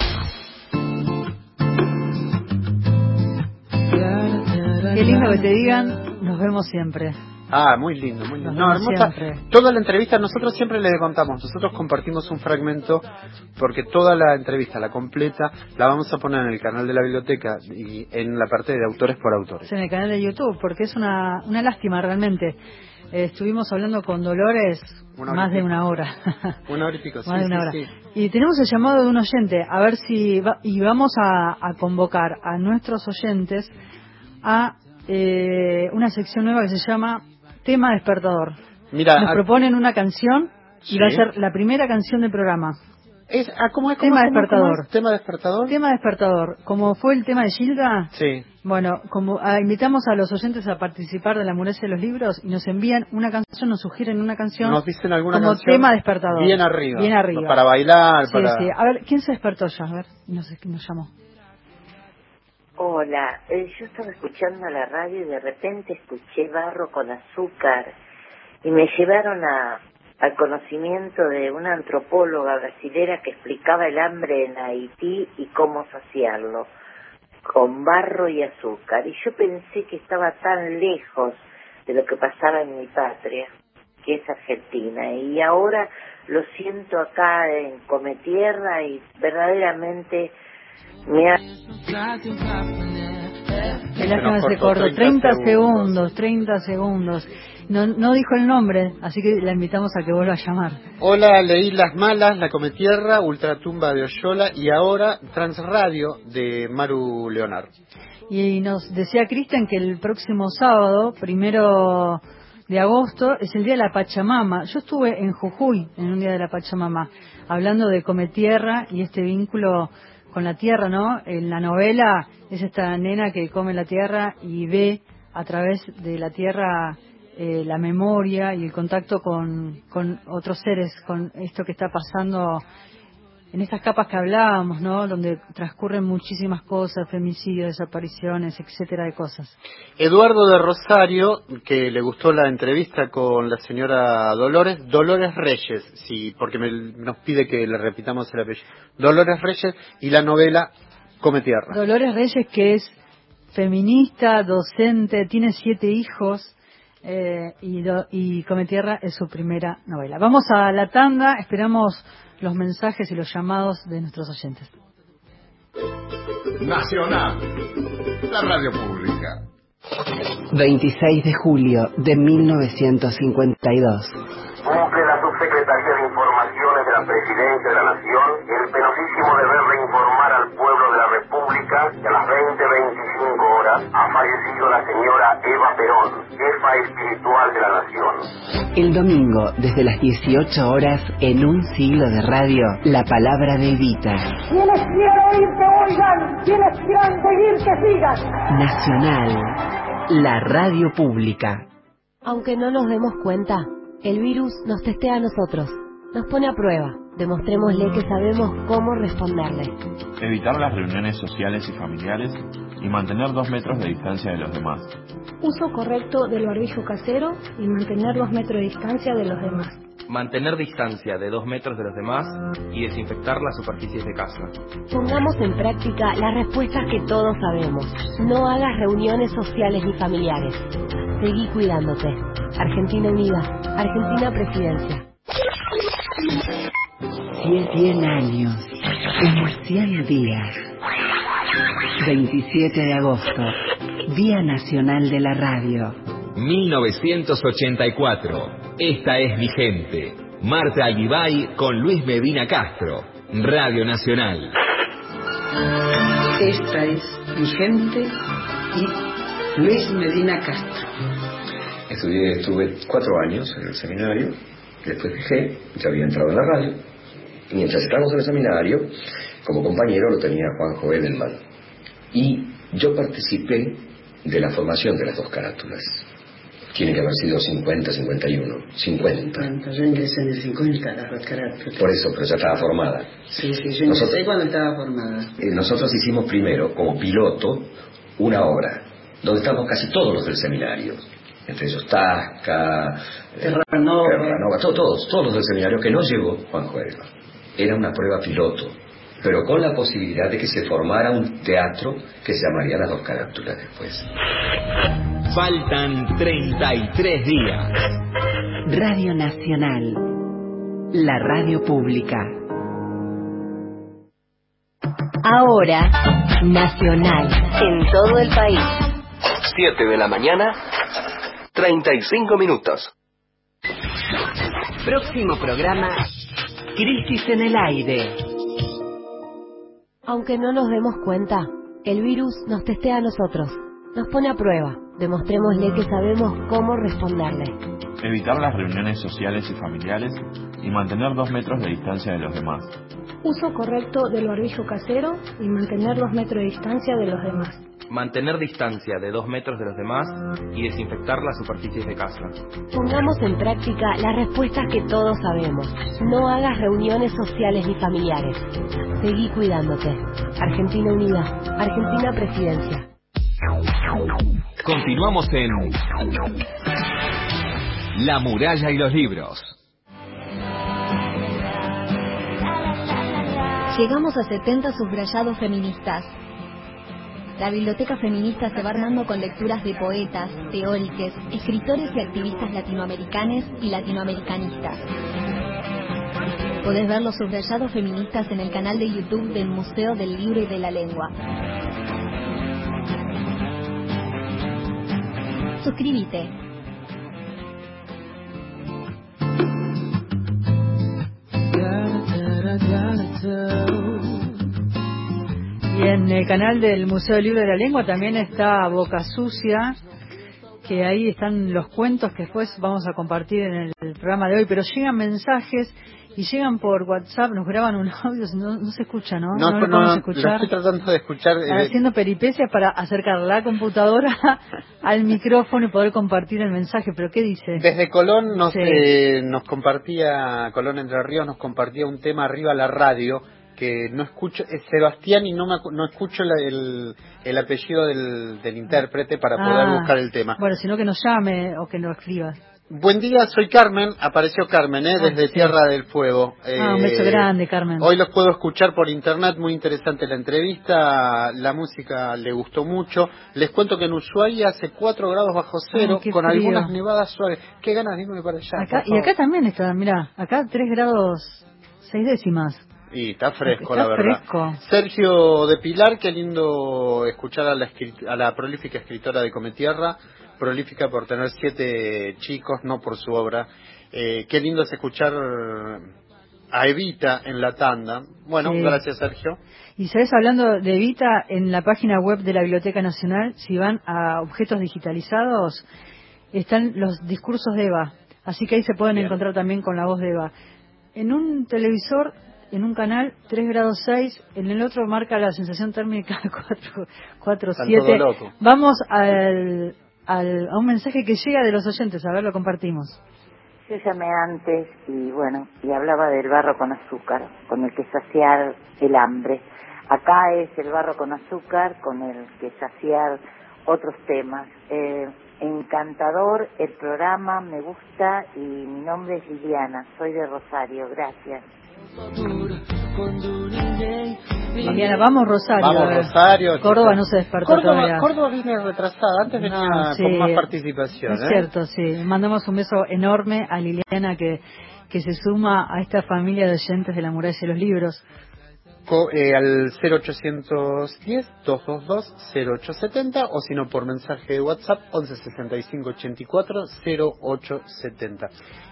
Qué lindo que te digan, nos vemos siempre. Ah, muy lindo, muy lindo. No, hermosa. Toda la entrevista nosotros siempre le contamos, nosotros compartimos un fragmento porque toda la entrevista, la completa, la vamos a poner en el canal de la biblioteca y en la parte de autores por autores. en el canal de YouTube, porque es una, una lástima realmente. Eh, estuvimos hablando con Dolores más de una hora. Una hora y pico, sí, más de una sí, hora. sí. Y tenemos el llamado de un oyente, a ver si va- y vamos a, a convocar a nuestros oyentes a eh, una sección nueva que se llama Tema Despertador. Mira, Nos a- proponen una canción y Sí. va a ser la primera canción del programa. es, ah, ¿cómo es? ¿Cómo Tema? ¿Cómo es? ¿Cómo despertador. es? ¿Tema despertador? Tema Despertador, como fue el tema de Gilda, Sí. bueno, como ah, invitamos a los oyentes a participar de la muralla de los libros y nos envían una canción, nos sugieren una canción Nos dicen alguna como canción tema despertador. Bien arriba. Bien arriba. Para bailar, Sí, para... sí. A ver, ¿quién se despertó ya? A ver, no sé quién nos llamó. Hola, eh, yo estaba escuchando la radio y de repente escuché barro con azúcar y me llevaron a, al conocimiento de una antropóloga brasilera que explicaba el hambre en Haití y cómo saciarlo con barro y azúcar. Y yo pensé que estaba tan lejos de lo que pasaba en mi patria, que es Argentina. Y ahora lo siento acá en Cometierra y verdaderamente El se cortó cortó 30 30 segundos. segundos, 30 segundos. No, no dijo el nombre, así que la invitamos a que vuelva a llamar. Hola, leí Las Malas, La Cometierra, Ultratumba de Oyola y ahora Transradio de Maru Leonard. Y nos decía Cristian que el próximo sábado, primero de agosto, es el día de la Pachamama. Yo estuve en Jujuy en un día de la Pachamama, hablando de Cometierra y este vínculo con la tierra, ¿no? En la novela es esta nena que come la tierra y ve a través de la tierra eh, la memoria y el contacto con, con otros seres, con esto que está pasando en estas capas que hablábamos, ¿no? Donde transcurren muchísimas cosas, femicidios, desapariciones, etcétera de cosas. Eduardo de Rosario, que le gustó la entrevista con la señora Dolores, Dolores Reyes, sí, porque me- nos pide que le repitamos el apellido. Dolores Reyes y la novela Come Tierra. Dolores Reyes, que es feminista, docente, tiene siete hijos eh, y, do- y Come Tierra es su primera novela. Vamos a la tanda, esperamos los mensajes y los llamados de nuestros oyentes. Nacional, la radio pública. 26 de julio de 1952. Cumple la Subsecretaría de Informaciones de la Presidencia de la Nación el penosísimo deber de informar al pueblo de la República que a las 20.25 horas ha fallecido la señora Eva Perón, jefa espiritual de la Nación. El domingo, desde las 18 horas, en un siglo de radio, la palabra de Evita. Quienes quieran oír que oigan, quienes quieran seguir que sigan. Nacional, la radio pública. Aunque no nos demos cuenta, el virus nos testea a nosotros, nos pone a prueba. Demostrémosle que sabemos cómo responderle. Evitar las reuniones sociales y familiares y mantener dos metros de distancia de los demás. Uso correcto del barbijo casero y mantener dos metros de distancia de los demás. Mantener distancia de dos metros de los demás y desinfectar las superficies de casa. Pongamos en práctica las respuestas que todos sabemos. No hagas reuniones sociales ni familiares. Seguí cuidándote. Argentina Unida. Argentina Presidencia. 100 años, como 100 días. 27 de agosto, Día Nacional de la Radio. 1984. Esta es vigente. Marta Aguibay con Luis Medina Castro. Radio Nacional. Esta es vigente y Luis Medina Castro. Estudié, estuve cuatro años en el seminario, después dejé, ya había entrado en la radio. Y mientras estábamos en el seminario, como compañero lo tenía Juanjo Edelman. Y yo participé de la formación de las dos carátulas. Tiene que haber sido 50, 51, 50. Yo ingresé en el 50, las dos carátulas. Por eso, pero ya estaba formada. Sí, sí, yo Nosotros- ingresé cuando estaba formada. Eh, nosotros hicimos primero, como piloto, una obra, donde estábamos casi todos los del seminario. Entre ellos Tasca, Terranova. Terranova, to- todos, todos los del seminario que no llegó Juanjo Edelman. Era una prueba piloto, pero con la posibilidad de que se formara un teatro que se llamaría las dos carátulas después. Faltan 33 días. Radio Nacional. La radio pública. Ahora, Nacional, en todo el país. 7 de la mañana, 35 minutos. Próximo programa, Crisis en el aire. Aunque no nos demos cuenta, el virus nos testea a nosotros, nos pone a prueba. Demostrémosle que sabemos cómo responderle. Evitar las reuniones sociales y familiares y mantener dos metros de distancia de los demás. Uso correcto del barbijo casero y mantener dos metros de distancia de los demás. Mantener distancia de dos metros de los demás y desinfectar las superficies de casa. Pongamos en práctica las respuestas que todos sabemos. No hagas reuniones sociales ni familiares. Seguí cuidándote. Argentina Unida. Argentina Presidencia. Continuamos en La muralla y los libros. Llegamos a 70 subrayados feministas. La biblioteca feminista se va armando con lecturas de poetas, teóricos, escritores y activistas latinoamericanos y latinoamericanistas. Podés ver los subrayados feministas en el canal de YouTube del Museo del Libro y de la Lengua. Suscríbete. Y en el canal del Museo del Libro de la Lengua también está Boca Sucia, que ahí están los cuentos que después vamos a compartir en el programa de hoy, pero llegan mensajes y llegan por WhatsApp, nos graban un audio, no, no se escucha, ¿no? No, lo no, podemos no, escuchar. lo estoy tratando de escuchar. eh, Haciendo peripecias para acercar la computadora al micrófono y poder compartir el mensaje, pero ¿qué dice? Desde Colón nos, Sí. eh, nos compartía, Colón Entre Ríos nos compartía un tema arriba a la radio que no escucho, es Sebastián y no, me, no escucho la- el, el apellido del, del intérprete para poder Ah, buscar el tema. Bueno, sino que nos llame o que nos escriba. Buen día, soy Carmen, apareció Carmen, ¿eh? Ah, desde sí. Tierra del Fuego. Ah, un Eh, beso grande, Carmen. Hoy los puedo escuchar por internet, muy interesante la entrevista, la música le gustó mucho. Les cuento que en Ushuaia hace 4 grados bajo cero, Ay, con frío. algunas nevadas suaves. Qué ganas de irme para allá. Acá, y acá también está, mira, acá 3 grados 6 décimas. Y está fresco, Está la verdad. fresco. Sergio de Pilar, qué lindo escuchar a la, a la prolífica escritora de Cometierra, prolífica por tener siete chicos, no por su obra. Eh, qué lindo es escuchar a Evita en la tanda. Bueno, Sí. gracias Sergio. Y sabes, hablando de Evita, en la página web de la Biblioteca Nacional, si van a objetos digitalizados, están los discursos de Eva. Así que ahí se pueden Bien. encontrar también con la voz de Eva. En un televisor, en un canal, 3 grados 6, en el otro marca la sensación térmica 4, 4 Están 7. todo loco. Vamos al, al- a un mensaje que llega de los oyentes, a ver, lo compartimos. Yo llamé antes y bueno, y hablaba del barro con azúcar, con el que saciar el hambre. Acá es el barro con azúcar, con el que saciar otros temas. Eh, encantador el programa, me gusta y mi nombre es Liliana, soy de Rosario, gracias. Liliana, vamos Rosario. Vamos. Rosario. Córdoba no se despertó Córdoba, todavía. Córdoba viene retrasada, antes venía No, sí. con más participación. Es ¿eh? cierto, sí. Mandamos un beso enorme a Liliana que, que se suma a esta familia de oyentes de la muralla de los libros. Eh, al 0810-222-0870 o si no por mensaje de WhatsApp 1165-84-0870.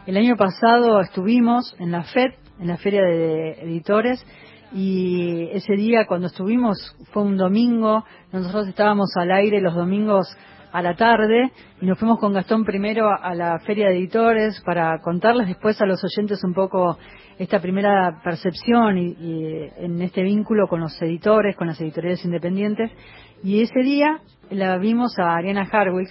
El año pasado estuvimos en la FED, en la Feria de Editores, y ese día cuando estuvimos fue un domingo, nosotros estábamos al aire los domingos a la tarde y nos fuimos con Gastón primero a la Feria de Editores para contarles después a los oyentes un poco esta primera percepción y, y en este vínculo con los editores, con las editoriales independientes. Y ese día la vimos a Ariana Harwicz,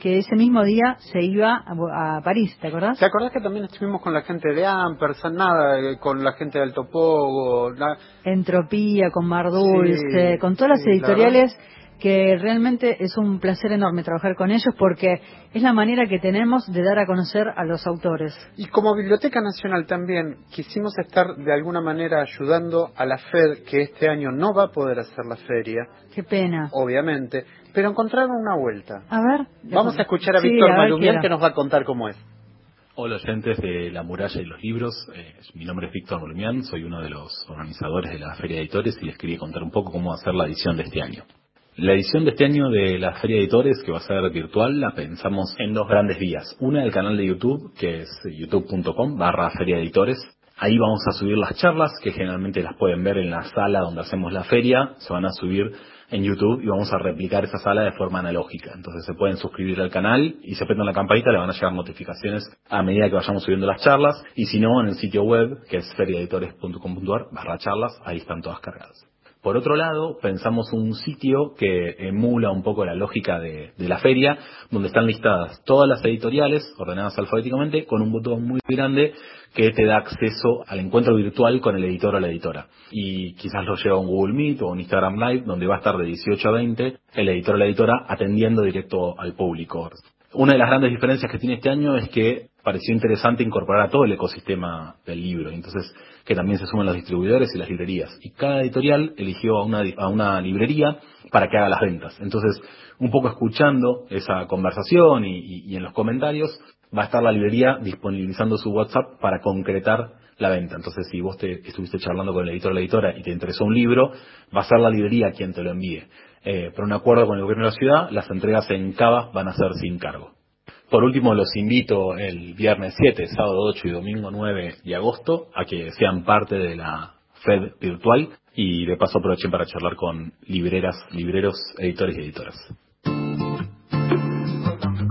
que ese mismo día se iba a, a París, ¿te acordás? ¿Te acordás que también estuvimos con la gente de Ampersand, nada, eh, con la gente de Alto Pogo? la- Entropía, con Mar Dulce, Sí, con todas las sí, la editoriales que realmente es un placer enorme trabajar con ellos porque es la manera que tenemos de dar a conocer a los autores. Y como Biblioteca Nacional también quisimos estar de alguna manera ayudando a la FED, que este año no va a poder hacer la feria, Qué pena. obviamente. pero encontraron una vuelta. A ver. Vamos a escuchar a Sí, Víctor quiero. que nos va a contar cómo es. Hola oyentes de La Muralla y los Libros, Eh, mi nombre es Víctor Malumian, soy uno de los organizadores de la Feria de Editores y les quería contar un poco cómo va a ser la edición de este año. La edición de este año de la Feria de Editores, que va a ser virtual, la pensamos en dos grandes vías. Una, el canal de YouTube, que es youtube.com barra Feria Editores. Ahí vamos a subir las charlas, que generalmente las pueden ver en la sala donde hacemos la feria. Se van a subir en YouTube y vamos a replicar esa sala de forma analógica. Entonces se pueden suscribir al canal y se apretan la campanita, le van a llegar notificaciones a medida que vayamos subiendo las charlas. Y si no, en el sitio web, que es feriaeditores.com.ar barra charlas, ahí están todas cargadas. Por otro lado, pensamos un sitio que emula un poco la lógica de, la feria, donde están listadas todas las editoriales, ordenadas alfabéticamente, con un botón muy grande que te da acceso al encuentro virtual con el editor o la editora. Y quizás lo lleva a un Google Meet o un Instagram Live, donde va a estar de 18 a 20 el editor o la editora atendiendo directo al público. Una de las grandes diferencias que tiene este año es que pareció interesante incorporar a todo el ecosistema del libro, entonces que también se sumen los distribuidores y las librerías. Y cada editorial eligió a una, a una librería para que haga las ventas. Entonces, un poco escuchando esa conversación y, y- en los comentarios, va a estar la librería disponibilizando su WhatsApp para concretar la venta. Entonces, si vos te estuviste charlando con el editor o la editora y te interesó un libro, va a ser la librería quien te lo envíe. Eh, por un acuerdo con el gobierno de la ciudad, las entregas en Cava van a ser sin cargo. Por último, los invito el viernes 7, sábado 8 y domingo 9 de agosto a que sean parte de la FED virtual y de paso aprovechen para charlar con libreras, libreros, editores y editoras.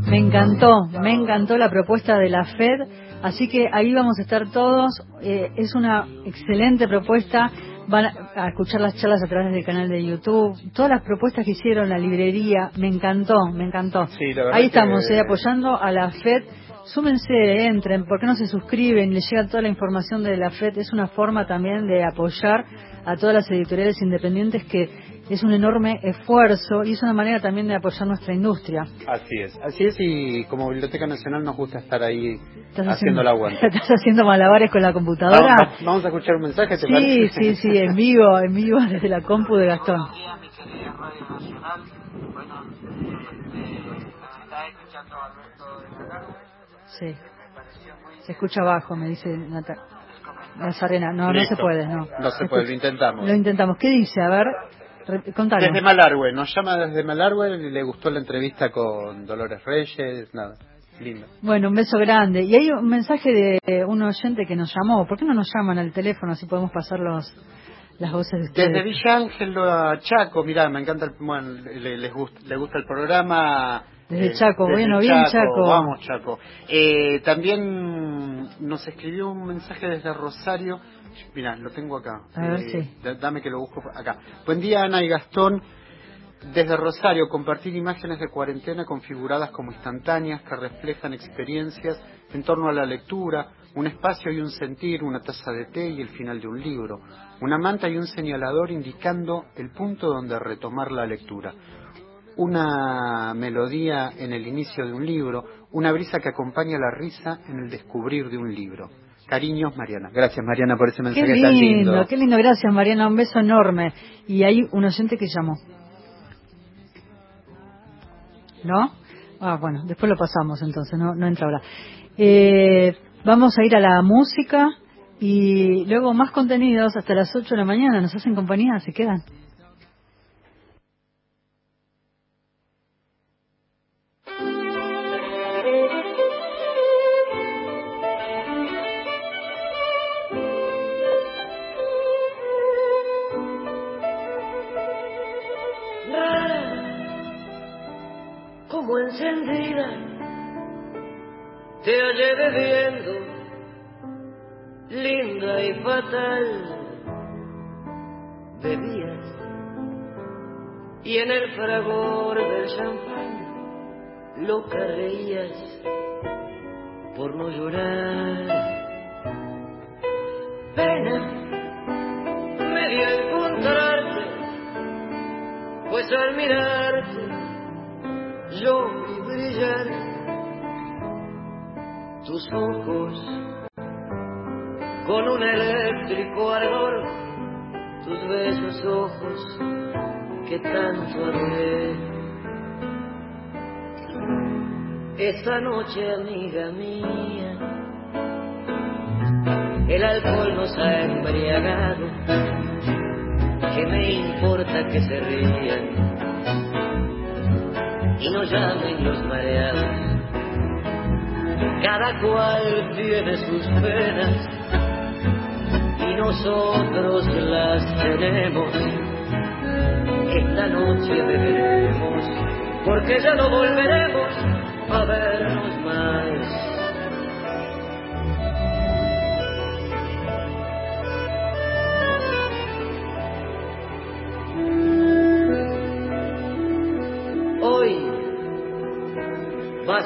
Me encantó, me encantó la propuesta de la FED, así que ahí vamos a estar todos. Eh, es una excelente propuesta. Van a escuchar las charlas a través del canal de YouTube. Todas las propuestas que hicieron, la librería, me encantó, me encantó. Sí, la verdad Ahí que- estamos, eh, apoyando a la FED. Súmense, entren, ¿por qué no se suscriben? Les llega toda la información de la FED. Es una forma también de apoyar a todas las editoriales independientes que es un enorme esfuerzo y es una manera también de apoyar nuestra industria. Así es, así es y como Biblioteca Nacional nos gusta estar ahí haciendo el aguante. ¿Estás haciendo malabares con la computadora? Vamos, vamos a escuchar un mensaje, ¿te Sí, parece? sí, sí, en vivo, en vivo desde la compu de Gastón. Sí. Se escucha abajo, me dice Nata- Nazarena. No, no se puede, no. No se puede, lo intentamos. Lo intentamos. ¿Qué dice? A ver, contanos. Desde Malargüe, nos llama desde Malargüe, le gustó la entrevista con Dolores Reyes, nada, lindo. Bueno, un beso grande. Y hay un mensaje de un oyente que nos llamó. ¿Por qué no nos llaman al teléfono así podemos pasar los, las voces de ustedes? Desde Villa Ángel a Chaco, mirá, me encanta, el, bueno, le, les gusta, le gusta el programa. Desde Chaco, bueno, el bien, Chaco. Vamos, Chaco. Eh, también nos escribió un mensaje desde Rosario. Mirá, lo tengo acá. A ver, Eh, sí. Dame que lo busco acá. Buen día, Ana y Gastón. Desde Rosario, compartir imágenes de cuarentena configuradas como instantáneas que reflejan experiencias en torno a la lectura, un espacio y un sentir, una taza de té y el final de un libro, una manta y un señalador indicando el punto donde retomar la lectura, una melodía en el inicio de un libro, una brisa que acompaña la risa en el descubrir de un libro. Cariños, Mariana. Gracias, Mariana, por ese Qué mensaje tan lindo, lindo. qué lindo. Gracias, Mariana. Un beso enorme. Y hay un oyente que llamó. ¿No? Ah, bueno, después lo pasamos entonces, no, no entra ahora. Eh, vamos a ir a la música y luego más contenidos hasta las 8 de la mañana. Nos hacen compañía, se quedan. Encendida, te hallé bebiendo, linda y fatal, bebías, y en el fragor del champán, loca reías por no llorar. Pena me dio encontrarte, pues al mirarte, yo vi brillar tus ojos con un eléctrico ardor, tus besos ojos que tanto adoré. esa noche, amiga mía. El alcohol nos ha embriagado, que me importa que se rían y no llamen los mareados. Cada cual tiene sus penas y nosotros las tenemos. Esta noche beberemos porque ya no volveremos a vernos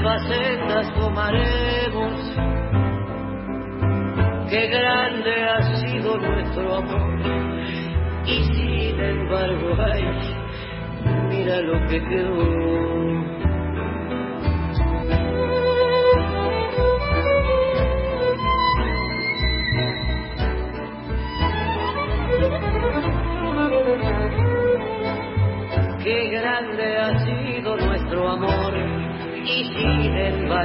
nuevas sendas tomaremos. Qué grande ha sido nuestro amor y sin embargo, ay, mira lo que quedó.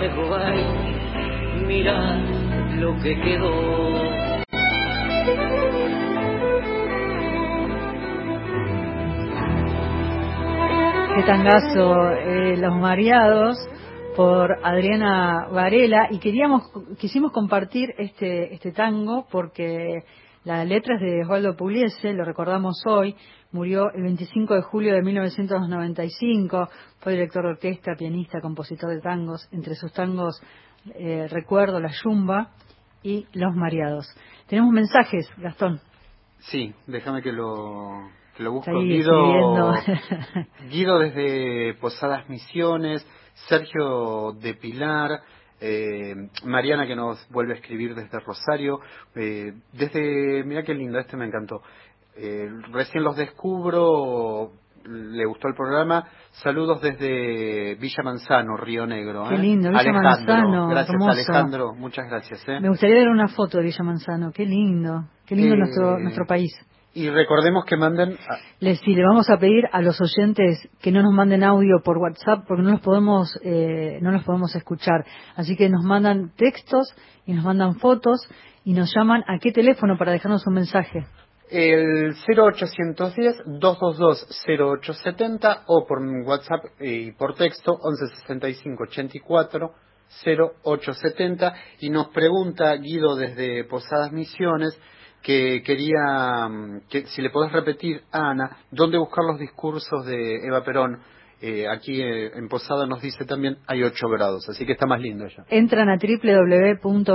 Embargo, ay, mira lo que quedó. Qué tangazo, eh, Los Mareados, por Adriana Varela, y queríamos, quisimos compartir este, este tango porque la letra es de Osvaldo Pugliese, lo recordamos hoy, murió el 25 de julio de 1995, fue director de orquesta, pianista, compositor de tangos, entre sus tangos eh, recuerdo La Yumba y Los Mareados. Tenemos mensajes, Gastón. Sí, déjame que lo, que lo busco. Ahí Guido. Guido desde Posadas Misiones, Sergio de Pilar, eh, Mariana que nos vuelve a escribir desde Rosario, eh, desde, mira qué lindo, este me encantó. Eh, recién los descubro, le gustó el programa. Saludos desde Villa Manzano, Río Negro. Qué ¿eh? lindo, Villa Alejandro, Manzano, Gracias hermoso. Alejandro, muchas gracias. ¿eh? Me gustaría ver una foto de Villa Manzano, qué lindo, qué lindo Eh, nuestro, nuestro país. Y recordemos que manden a- Les, sí, le vamos a pedir a los oyentes que no nos manden audio por WhatsApp porque no los podemos eh, no los podemos escuchar. Así que nos mandan textos y nos mandan fotos y nos llaman a qué teléfono para dejarnos un mensaje. El 0810-222-0870 o por WhatsApp y por texto 1165-84-0870 y nos pregunta Guido desde Posadas Misiones que quería mm, que si le podés repetir a Ana dónde buscar los discursos de Eva Perón Eh, aquí eh, en Posada nos dice también hay 8 grados así que está más lindo ya Entran a www.bn.gov.ar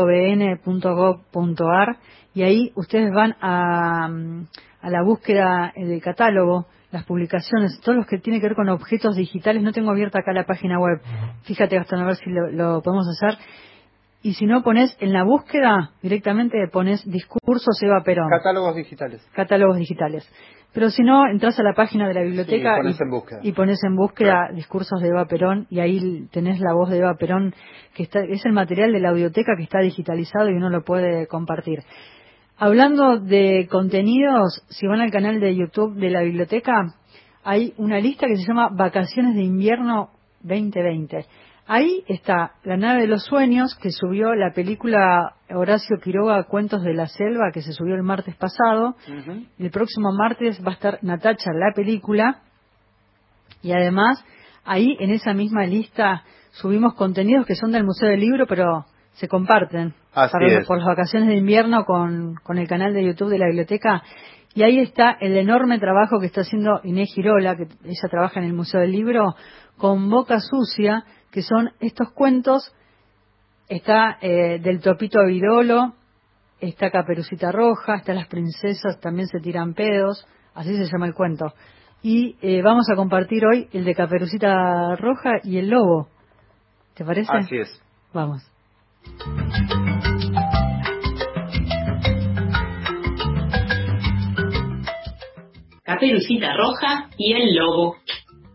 y ahí ustedes van a, mm, a la búsqueda eh, del catálogo, las publicaciones, todos los que tienen que ver con objetos digitales. No tengo abierta acá la página web. Fíjate, Gastón, a ver si lo, lo podemos hacer. Y si no, pones en la búsqueda directamente pones discursos Eva Perón. catálogos digitales catálogos digitales. Pero si no, entras a la página de la biblioteca Sí, pones y, y pones en búsqueda discursos de Eva Perón y ahí tenés la voz de Eva Perón, que está, es el material de la audioteca que está digitalizado y uno lo puede compartir. Hablando de contenidos, si van al canal de YouTube de la biblioteca, hay una lista que se llama Vacaciones de Invierno 2020. Ahí está La nave de los sueños, que subió la película Horacio Quiroga, Cuentos de la Selva, que se subió el martes pasado. El próximo martes va a estar Natacha, la película. Y además, ahí en esa misma lista subimos contenidos que son del Museo del Libro, pero se comparten Así para- es. por las vacaciones de invierno con, con el canal de YouTube de la biblioteca. Y ahí está el enorme trabajo que está haciendo Inés Girola, que ella trabaja en el Museo del Libro, con Boca Sucia, que son estos cuentos. Está eh, del Topito Virolo, está Caperucita Roja, está Las Princesas, también se tiran pedos, así se llama el cuento. Y eh, vamos a compartir hoy el de Caperucita Roja y el Lobo. ¿Te parece? así es Vamos. Caperucita Roja y el Lobo.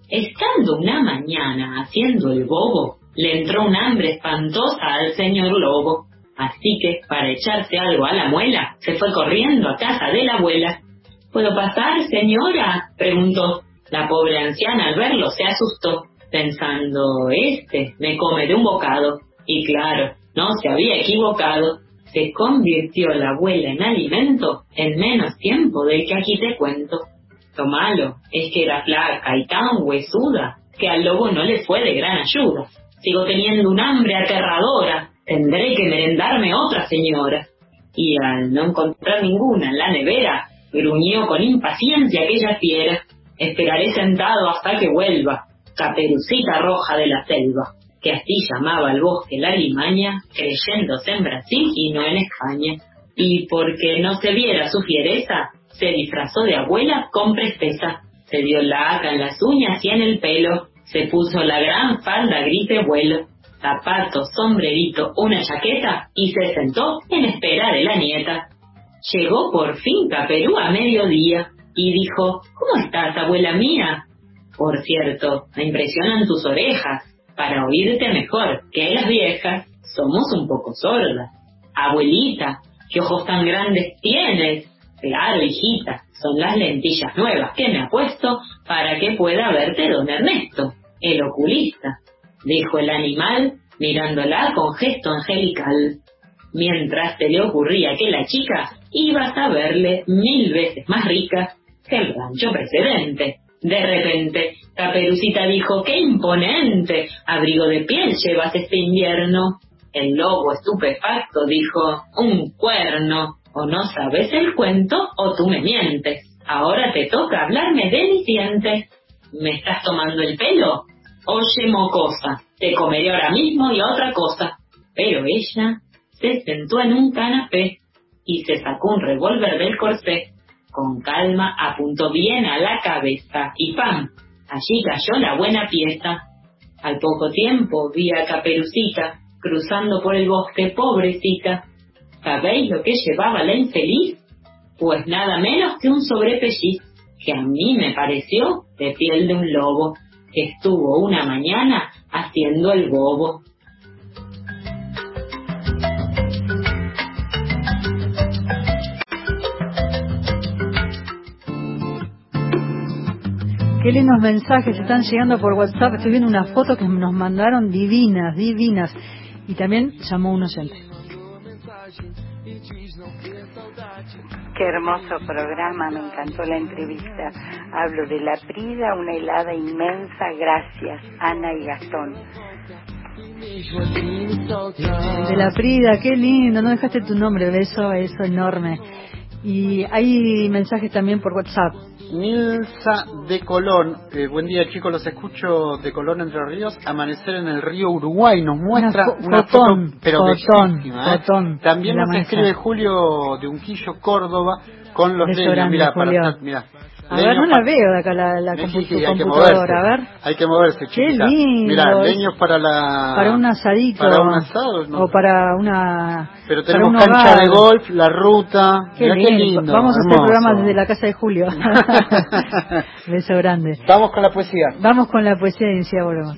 Estando una mañana haciendo el bobo, le entró un hambre espantosa al señor Lobo. Así que, para echarse algo a la muela, se fue corriendo a casa de la abuela. ¿Puedo pasar, señora? preguntó. La pobre anciana al verlo se asustó, pensando, este me come de un bocado. Y claro, no se había equivocado. Se convirtió la abuela en alimento en menos tiempo del que aquí te cuento. Lo malo es que era flaca y tan huesuda que al lobo no le fue de gran ayuda. Sigo teniendo un hambre aterradora, tendré que merendarme otra señora. Y al no encontrar ninguna en la nevera, gruñó con impaciencia aquella fiera. Esperaré sentado hasta que vuelva, caperucita roja de la selva, que así llamaba al bosque la limaña, creyéndose en Brasil y no en España. Y porque no se viera su fiereza, se disfrazó de abuela con presteza. Se dio laca en las uñas y en el pelo, se puso la gran falda gripe vuelo, zapatos, sombrerito, una chaqueta y se sentó en espera de la nieta. Llegó por fin Caperú a mediodía y dijo, ¿Cómo estás, abuela mía? Por cierto, me impresionan tus orejas. Para oírte mejor que las viejas, somos un poco sordas. Abuelita, ¿qué ojos tan grandes tienes? Claro, hijita, son las lentillas nuevas que me ha puesto para que pueda verte don Ernesto, el oculista, dijo el animal mirándola con gesto angelical. Mientras se le ocurría que la chica iba a verle mil veces más rica que el rancho precedente. De repente, Caperucita dijo, ¡qué imponente! Abrigo de piel llevas este invierno. El lobo estupefacto dijo, un cuerno. O no sabes el cuento o tú me mientes. Ahora te toca hablarme de mis dientes. ¿Me estás tomando el pelo? Oye, mocosa, te comeré ahora mismo y otra cosa. Pero ella se sentó en un canapé y se sacó un revólver del corsé. Con calma apuntó bien a la cabeza y ¡pam! Allí cayó la buena pieza. Al poco tiempo vi a Caperucita cruzando por el bosque, pobrecita. ¿Sabéis lo que llevaba la infeliz? Pues nada menos que un sobrepelliz, que a mí me pareció de piel de un lobo, que estuvo una mañana haciendo el bobo. Qué lindos mensajes están llegando por WhatsApp. Estoy viendo una foto que nos mandaron divinas, divinas. Y también llamó un oyente. Qué hermoso programa, me encantó la entrevista. Hablo de La Prida, una helada inmensa, gracias, Ana y Gastón. De La Prida, qué lindo, no dejaste tu nombre, beso, eso enorme. Y hay mensajes también por WhatsApp. Nilsa de Colón, eh, buen día chicos, los escucho de Colón Entre Ríos, amanecer en el río Uruguay, nos muestra una, una fotón, foto, pero fotón, bellísima, ¿eh? fotón También nos escribe Julio de Unquillo, Córdoba, con los leños, mira, para Julio. A ver, no la veo de acá la, la Sí, compu- sí, hay que computadora, a moverse. ver. Hay que moverse, Qué chiquita. lindo. Mira, leños para la... Para un asadito. Para un asado, no. O para una... Pero tenemos un cancha hogar. de golf, la ruta. Qué Mirá lindo. qué lindo. Vamos a hacer hermoso. programa desde la casa de Julio. Beso grande. Vamos con la poesía. Vamos con la poesía enseguida volvemos.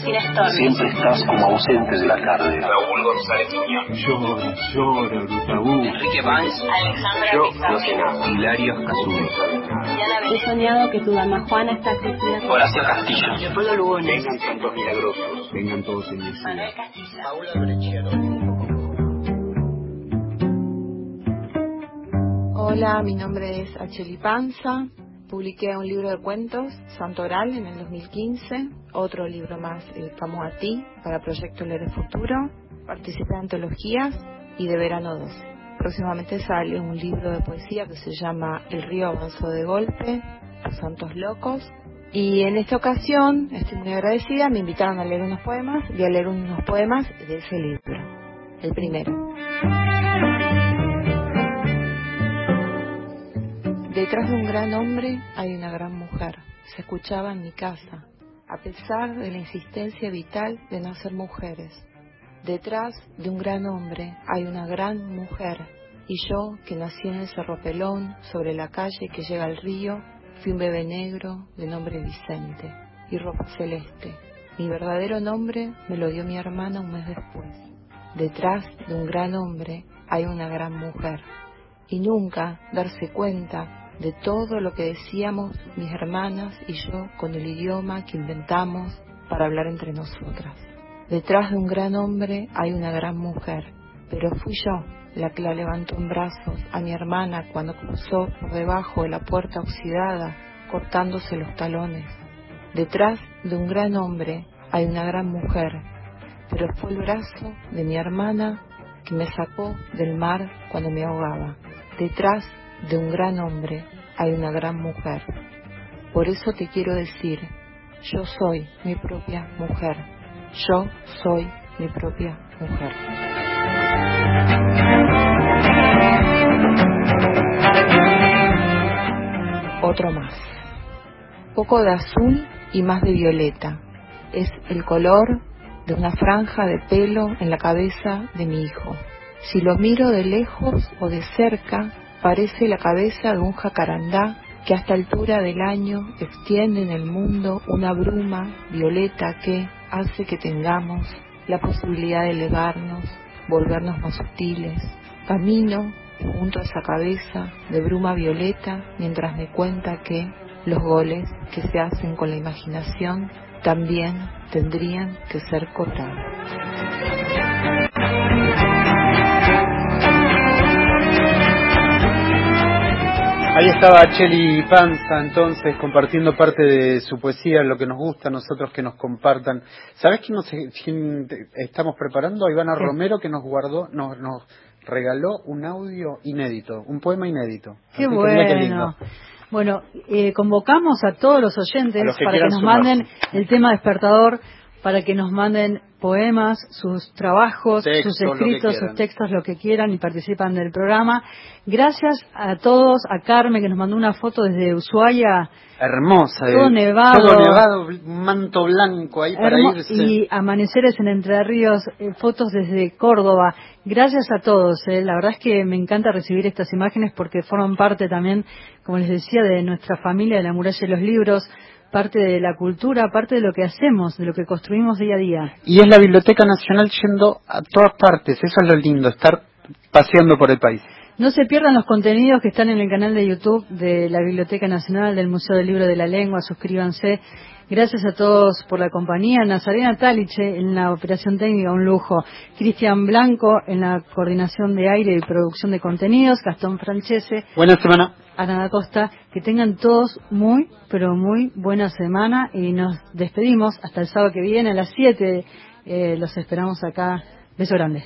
Storni. Siempre estás como ausente de la tarde. Raúl González Muñoz. Llora, llora, Brutabú. Enrique Banks. Alexandra Yo, Pizarro. no sé nada. Hilario Casulo. He soñado que tu dama Juana está crecida. Horacio Castillo. Leopoldo Lugones. Vengan santos milagrosos. Vengan todos en mi Manuel Castilla. Hola, mi nombre es Acheli Panza. Publiqué un libro de cuentos, Santo Oral, en el 2015. Otro libro más, eh, Camo a ti, para Proyecto Leer el Futuro. Participé en antologías y de Verano 2. Próximamente sale un libro de poesía que se llama El río avanzó de golpe, Los Santos Locos. Y en esta ocasión, estoy muy agradecida, me invitaron a leer unos poemas. Voy a leer unos poemas de ese libro. El primero. Detrás de un gran hombre hay una gran mujer. Se escuchaba en mi casa. a pesar de la insistencia vital de no ser mujeres. Detrás de un gran hombre hay una gran mujer, y yo, que nací en el Cerro Pelón, sobre la calle que llega al río, fui un bebé negro de nombre Vicente y ropa celeste. Mi verdadero nombre me lo dio mi hermana un mes después. Detrás de un gran hombre hay una gran mujer, y nunca darse cuenta de todo lo que decíamos mis hermanas y yo con el idioma que inventamos para hablar entre nosotras. Detrás de un gran hombre hay una gran mujer, pero fui yo la que la levantó en brazos a mi hermana cuando cruzó por debajo de la puerta oxidada, cortándose los talones. Detrás de un gran hombre hay una gran mujer, pero fue el brazo de mi hermana que me sacó del mar cuando me ahogaba. Detrás de un gran hombre hay una gran mujer. Por eso te quiero decir, yo soy mi propia mujer. Yo soy mi propia mujer. Otro más. Poco de azul y más de violeta. Es el color de una franja de pelo en la cabeza de mi hijo. Si lo miro de lejos o de cerca, parece la cabeza de un jacarandá que a esta altura del año extiende en el mundo una bruma violeta que hace que tengamos la posibilidad de elevarnos, volvernos más sutiles. Camino junto a esa cabeza de bruma violeta mientras me cuenta que los goles que se hacen con la imaginación también tendrían que ser cobrados. Ahí estaba Cheli Panza, entonces, compartiendo parte de su poesía, lo que nos gusta a nosotros que nos compartan. ¿Sabes quién, nos, quién estamos preparando? A Ivana Romero, que nos guardó, nos, nos regaló un audio inédito, un poema inédito. Qué bueno. Bueno, eh, convocamos a todos los oyentes para que nos manden el tema despertador, para que nos manden poemas, sus trabajos, sus escritos, sus textos, lo que quieran y participan del programa. Gracias a todos, a Carmen que nos mandó una foto desde Ushuaia. Hermosa, todo nevado. Todo nevado, manto blanco ahí para irse. Y amaneceres en Entre Ríos, eh, fotos desde Córdoba. Gracias a todos, eh. la verdad es que me encanta recibir estas imágenes porque forman parte también, como les decía, de nuestra familia de la muralla de los libros parte de la cultura, parte de lo que hacemos, de lo que construimos día a día. Y es la Biblioteca Nacional yendo a todas partes, eso es lo lindo, estar paseando por el país. No se pierdan los contenidos que están en el canal de YouTube de la Biblioteca Nacional, del Museo del Libro de la Lengua, suscríbanse. Gracias a todos por la compañía. Nazarena Taliche en la operación técnica, un lujo. Cristian Blanco en la coordinación de aire y producción de contenidos. Gastón Francese. Buena semana. Ana Costa. Que tengan todos muy, pero muy buena semana y nos despedimos hasta el sábado que viene a las 7. Eh, los esperamos acá. Beso grande.